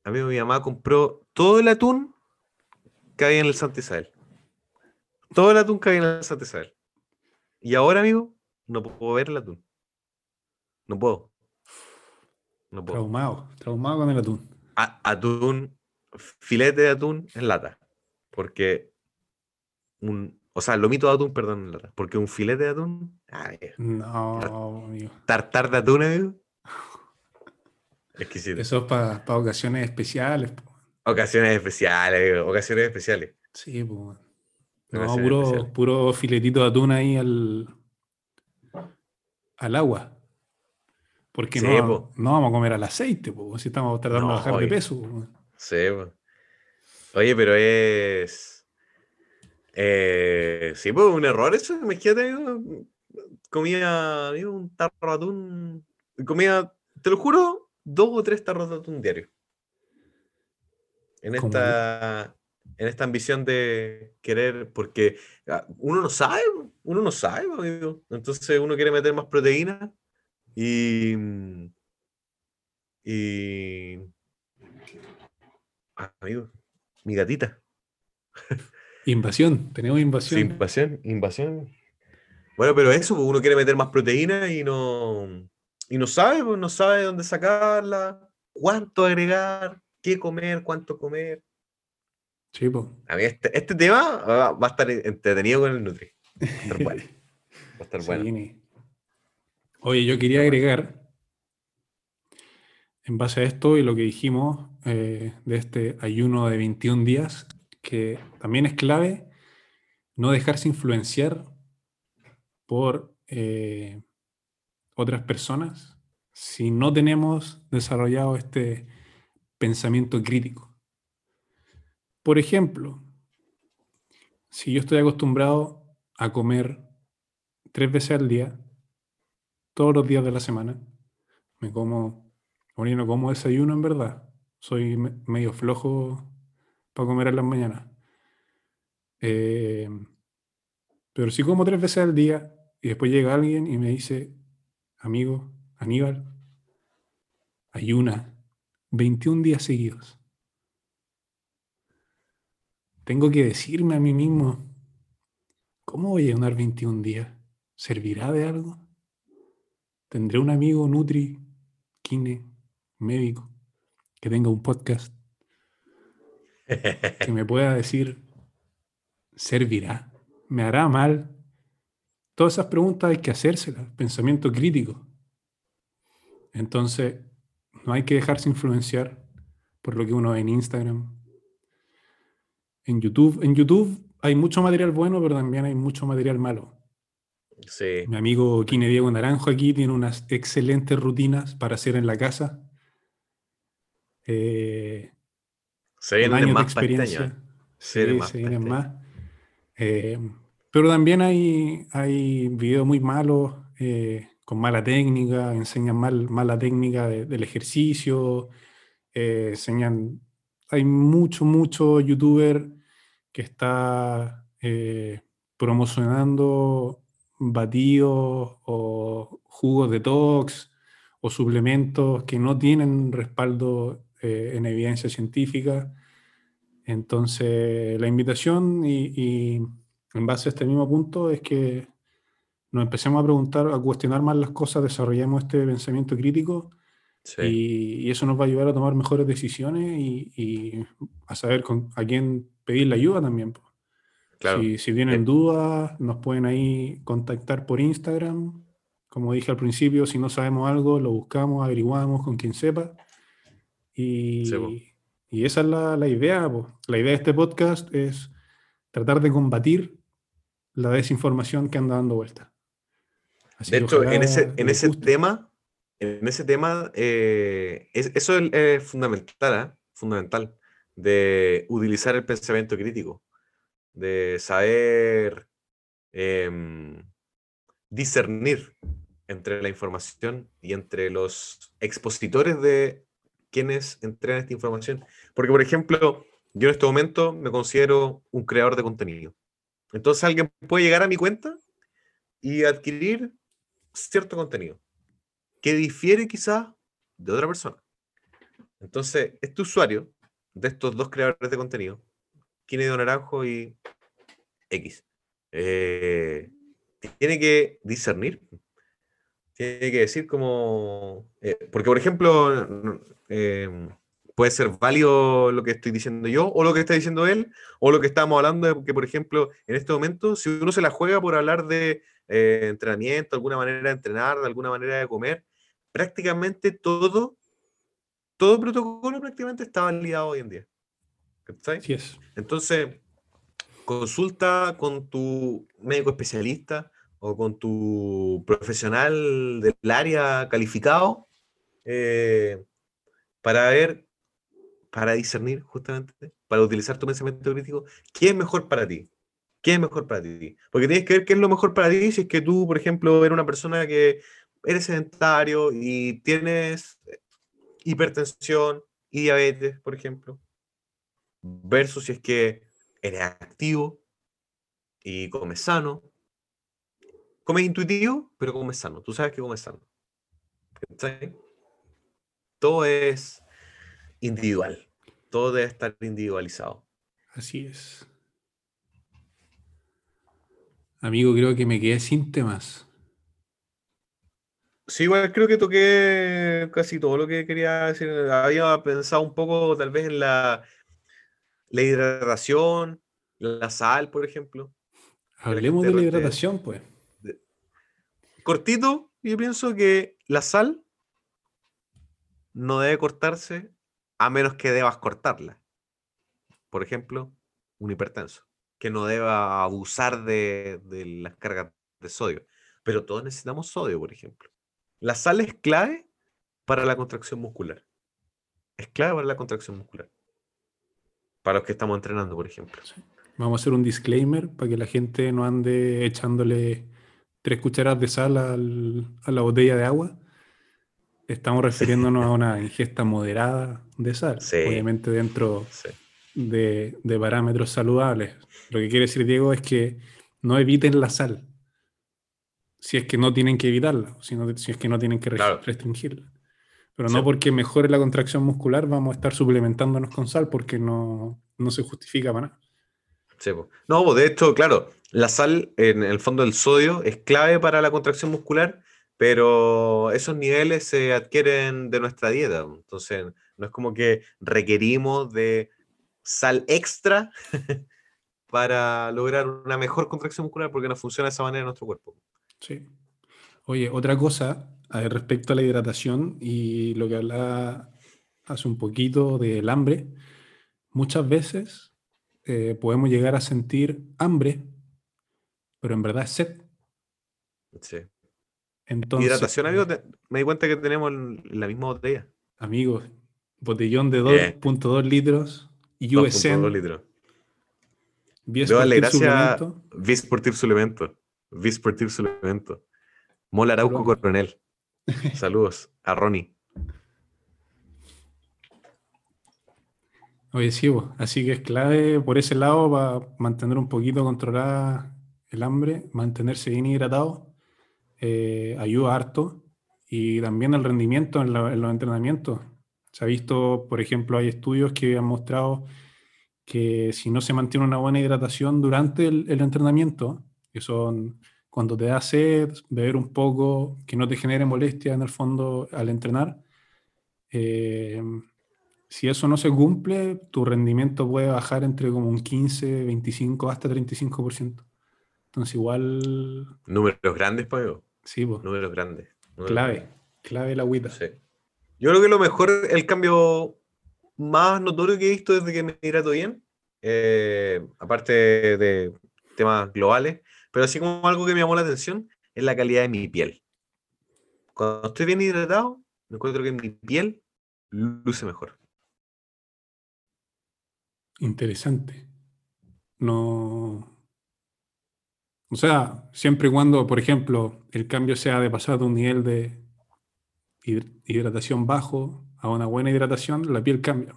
a mí mi mamá compró todo el atún había en el Santa Isabel. Todo el atún que había en el Santa Isabel. Y ahora, amigo, no puedo ver el atún. No puedo. No puedo. Traumado, traumado con el atún. atún, filete de atún en lata. Porque un, o sea, lomito de atún, perdón, porque un filete de atún. no, amigo. Tartar de atún, amigo. Exquisito. Eso es para ocasiones especiales. Ocasiones especiales. Ocasiones especiales. Sí, pues. No, puro, puro, filetito de atún ahí al, al agua. Porque no, no, vamos a comer al aceite, pues, si estamos tratando de bajar de peso. Sí. Oye, pero es Eh, sí, pues un error eso, imagínate, comía un tarro de atún, comía, te lo juro, dos o tres tarros de atún diario. En esta, en esta ambición de querer, porque ah, uno no sabe, uno no sabe, amigo. entonces uno quiere meter más proteína y, y, amigo, mi gatita. Invasión, tenemos invasión. invasión, invasión. Bueno, pero eso, pues, uno quiere meter más proteína y no, y no sabe, pues, no sabe dónde sacarla, cuánto agregar, qué comer, cuánto comer. Sí, pues. A mí este, este tema va, a estar entretenido con el Nutri. Va a estar bueno. Va a estar bueno. Oye, yo quería agregar, en base a esto y lo que dijimos eh, de este ayuno de 21 días, que también es clave no dejarse influenciar por eh, otras personas si no tenemos desarrollado este pensamiento crítico. Por ejemplo, si yo estoy acostumbrado a comer tres veces al día, todos los días de la semana, me como, no como desayuno en verdad, soy medio flojo para comer en las mañanas. Eh, pero si como tres veces al día y después llega alguien y me dice, amigo, Aníbal, ayuna 21 días seguidos. Tengo que decirme a mí mismo, ¿cómo voy a ayunar 21 días? ¿Servirá de algo? ¿Tendré un amigo Nutri, Kine, médico, que tenga un podcast que me pueda decir, ¿servirá? ¿Me hará mal? Todas esas preguntas hay que hacérselas, pensamiento crítico. Entonces, no hay que dejarse influenciar por lo que uno ve en Instagram, en YouTube. En YouTube hay mucho material bueno, pero también hay mucho material malo. Sí. Mi amigo Kine Diego Naranjo aquí tiene unas excelentes rutinas para hacer en la casa. Eh, se vienen más experiencia. Se vienen más. Eh, pero también hay, hay videos muy malos, eh, con mala técnica, enseñan mal, mala técnica del ejercicio, eh, enseñan... Hay mucho, mucho youtuber que está promocionando batidos o jugos de tox o suplementos que no tienen respaldo eh, en evidencia científica. Entonces, la invitación y, en base a este mismo punto es que nos empecemos a preguntar, a cuestionar más las cosas, desarrollemos este pensamiento crítico y, eso nos va a ayudar a tomar mejores decisiones y, a saber con, a quién pedir la ayuda también. Si, si tienen eh. dudas, nos pueden ahí contactar por Instagram. Como dije al principio, si no sabemos algo, lo buscamos, averiguamos con quien sepa. Y, esa es la, idea. La idea de este podcast es tratar de combatir la desinformación que anda dando vuelta. De hecho, en ese, en ese tema, en ese tema, eh, eso es, fundamental, ¿eh? fundamental, de utilizar el pensamiento crítico, de saber em, discernir entre la información y entre los expositores de quienes entregan esta información. Porque, por ejemplo, yo en este momento me considero un creador de contenido. Entonces alguien puede llegar a mi cuenta y adquirir cierto contenido que difiere quizás de otra persona. Entonces, este usuario de estos dos creadores de contenido, Kinedo Naranjo y X, eh, tiene que discernir tiene que decir como... Eh, porque, por ejemplo, eh, puede ser válido lo que estoy diciendo yo, o lo que está diciendo él, o lo que estamos hablando de que, por ejemplo, en este momento, si uno se la juega por hablar de eh, entrenamiento, alguna manera de entrenar, de alguna manera de comer, prácticamente todo, todo protocolo prácticamente está validado hoy en día. Sí es. Entonces, consulta con tu médico especialista, o con tu profesional del área calificado eh, para ver, para discernir justamente, para utilizar tu pensamiento crítico, ¿qué es mejor para ti? ¿Qué es mejor para ti? Porque tienes que ver qué es lo mejor para ti si es que tú, por ejemplo, eres una persona que eres sedentario y tienes hipertensión y diabetes, por ejemplo, versus si es que eres activo y comes sano. Comes intuitivo, pero comes sano. Tú sabes que comes sano. Todo es individual. Todo debe estar individualizado. Así es. Amigo, creo que me quedé sin temas. Sí, igual creo que toqué casi todo lo que quería decir. Había pensado un poco tal vez en la, la hidratación, la sal, por ejemplo. Hablemos de la hidratación, pues. Cortito, yo pienso que la sal no debe cortarse a menos que debas cortarla. Por ejemplo, un hipertenso, que no deba abusar de, las cargas de sodio. Pero todos necesitamos sodio, por ejemplo. La sal es clave para la contracción muscular. Es clave para la contracción muscular. Para los que estamos entrenando, por ejemplo. Vamos a hacer un disclaimer para que la gente no ande echándole tres cucharadas de sal a la botella de agua. Estamos refiriéndonos a una ingesta moderada de sal, obviamente dentro de, de, parámetros saludables. Lo que quiere decir Diego es que no eviten la sal, si es que no tienen que evitarla, si es que no tienen que restringirla. Pero no porque mejore la contracción muscular vamos a estar suplementándonos con sal porque no, no se justifica para nada. Sí, no, de hecho, claro, la sal, en el fondo del sodio, es clave para la contracción muscular, pero esos niveles se adquieren de nuestra dieta. Entonces, no es como que requerimos de sal extra para lograr una mejor contracción muscular porque no funciona de esa manera en nuestro cuerpo. Sí. Oye, otra cosa respecto a la hidratación y lo que hablaba hace un poquito del hambre, muchas veces eh, podemos llegar a sentir hambre, pero en verdad es sed. Sí. Entonces, hidratación, amigo, me di cuenta que tenemos la misma botella. Amigos, botellón de 2.2 litros, USN. 2.2 litros. Vía gracias. Vía Suplemento. Visportir Suplemento. Mola Arauco Coronel. Saludos a Ronnie. Oye, sí, así que es clave por ese lado para mantener un poquito controlada el hambre, mantenerse bien hidratado, eh, ayuda harto y también el rendimiento en, los entrenamientos. Se ha visto, por ejemplo, hay estudios que han mostrado que si no se mantiene una buena hidratación durante el entrenamiento, que son cuando te da sed, beber un poco, que no te genere molestia en el fondo al entrenar. Eh, si eso no se cumple, tu rendimiento puede bajar entre como un 15, 25, hasta 35%. Entonces igual... Números grandes, pues. Sí, pues. Números grandes. clave, clave la agüita. Sí. Yo creo que lo mejor, el cambio más notorio que he visto desde que me hidrato bien, eh, aparte de temas globales, pero así como algo que me llamó la atención es la calidad de mi piel. Cuando estoy bien hidratado, me encuentro que mi piel luce mejor. Interesante. No. O sea, siempre y cuando, por ejemplo, el cambio sea de pasar de un nivel de hidratación bajo a una buena hidratación, la piel cambia.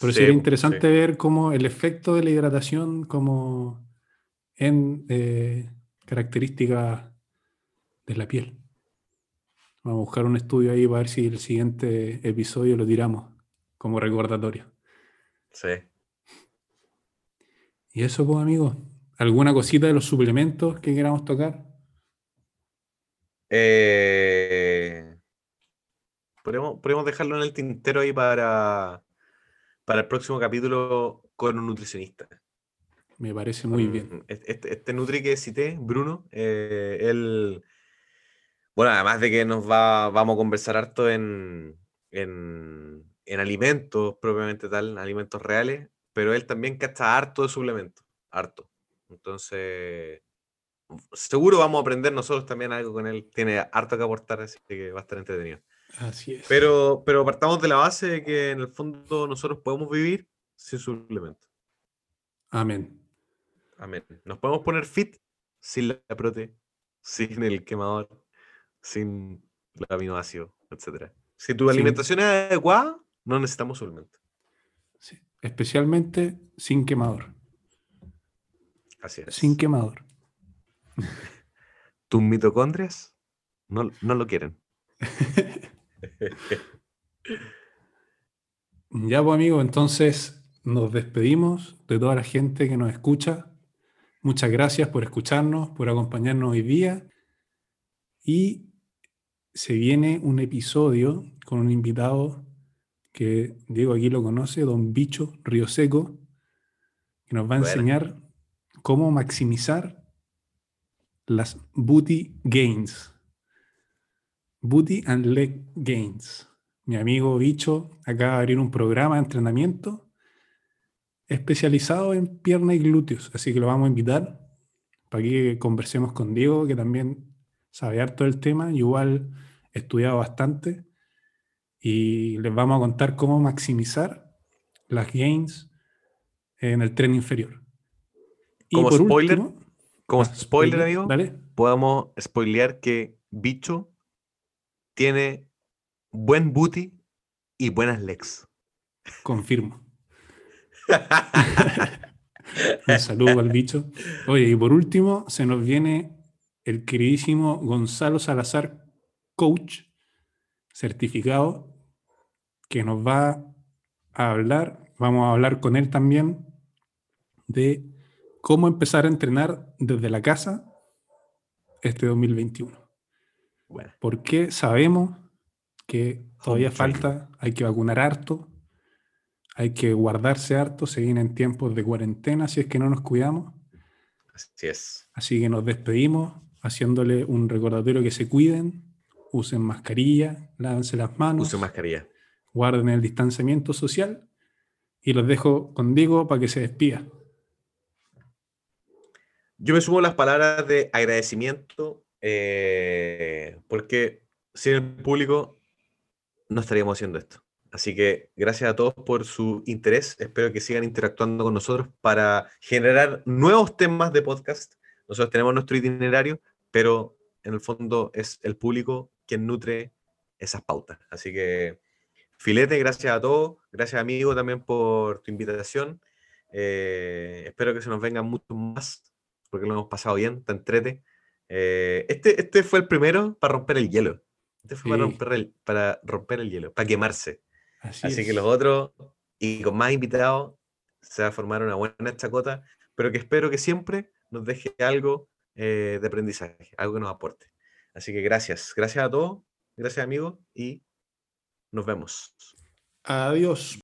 Pero sería interesante ver cómo el efecto de la hidratación, como en eh, características de la piel. Vamos a buscar un estudio ahí para ver si el siguiente episodio lo tiramos como recordatorio. Sí. Y eso, pues, amigos. ¿Alguna cosita de los suplementos que queramos tocar? Eh, podemos, podemos, dejarlo en el tintero ahí para, para el próximo capítulo con un nutricionista. Me parece muy bien. Este, este, Nutri que cité, Bruno, eh, él. Bueno, además de que nos va, vamos a conversar harto en, en, alimentos propiamente tal, alimentos reales, pero él también está harto de suplementos, harto. Entonces, seguro vamos a aprender nosotros también algo con él. Tiene harto que aportar, así que va a estar entretenido. Así es. Pero, pero partamos de la base de que en el fondo nosotros podemos vivir sin suplementos. Amén. Amén. Nos podemos poner fit sin la prote, sin el quemador, sin el aminoácido, etc. Si tu alimentación es adecuada, no necesitamos suplemento. Sí. Especialmente sin quemador. Así es. Sin quemador. Tus mitocondrias no, no lo quieren. ya, pues, amigo, entonces nos despedimos de toda la gente que nos escucha. Muchas gracias por escucharnos, por acompañarnos hoy día. Y se viene un episodio con un invitado que Diego aquí lo conoce, don Bicho Río Seco, que nos va a enseñar cómo maximizar las booty gains. Booty and leg gains. Mi amigo Bicho acaba de abrir un programa de entrenamiento especializado en pierna y glúteos, así que lo vamos a invitar para que conversemos con Diego, que también sabe harto del tema, igual he estudiado bastante y les vamos a contar cómo maximizar las gains en el tren inferior. Como spoiler, como ah, spoiler, amigo, podemos spoilear que Bicho tiene buen booty y buenas legs. Confirmo. Un saludo al bicho. Oye, y por último, se nos viene el queridísimo Gonzalo Salazar, coach certificado, que nos va a hablar, vamos a hablar con él también, de cómo empezar a entrenar desde la casa este 2021. Bueno. Porque sabemos que todavía falta, hay que vacunar harto, hay que guardarse harto, se vienen tiempos de cuarentena si es que no nos cuidamos. Así es. Así que nos despedimos haciéndole un recordatorio que se cuiden, usen mascarilla, lávense las manos. Usen mascarilla. Guarden el distanciamiento social y los dejo con Diego para que se despida. Yo me sumo a las palabras de agradecimiento eh, porque sin el público no estaríamos haciendo esto. Así que gracias a todos por su interés. Espero que sigan interactuando con nosotros para generar nuevos temas de podcast. Nosotros tenemos nuestro itinerario, pero en el fondo es el público quien nutre esas pautas. Así que filete, gracias a todos. Gracias amigo también por tu invitación. Eh, espero que se nos vengan muchos más, porque lo hemos pasado bien, tan entrete. Eh, este, este fue el primero para romper el hielo. Este fue para, romper el, para romper el hielo, para quemarse. Así, que los otros, y con más invitados, se va a formar una buena chacota, pero que espero que siempre nos deje algo eh, de aprendizaje, algo que nos aporte. Así que gracias, gracias a todos, gracias amigos, y nos vemos. Adiós.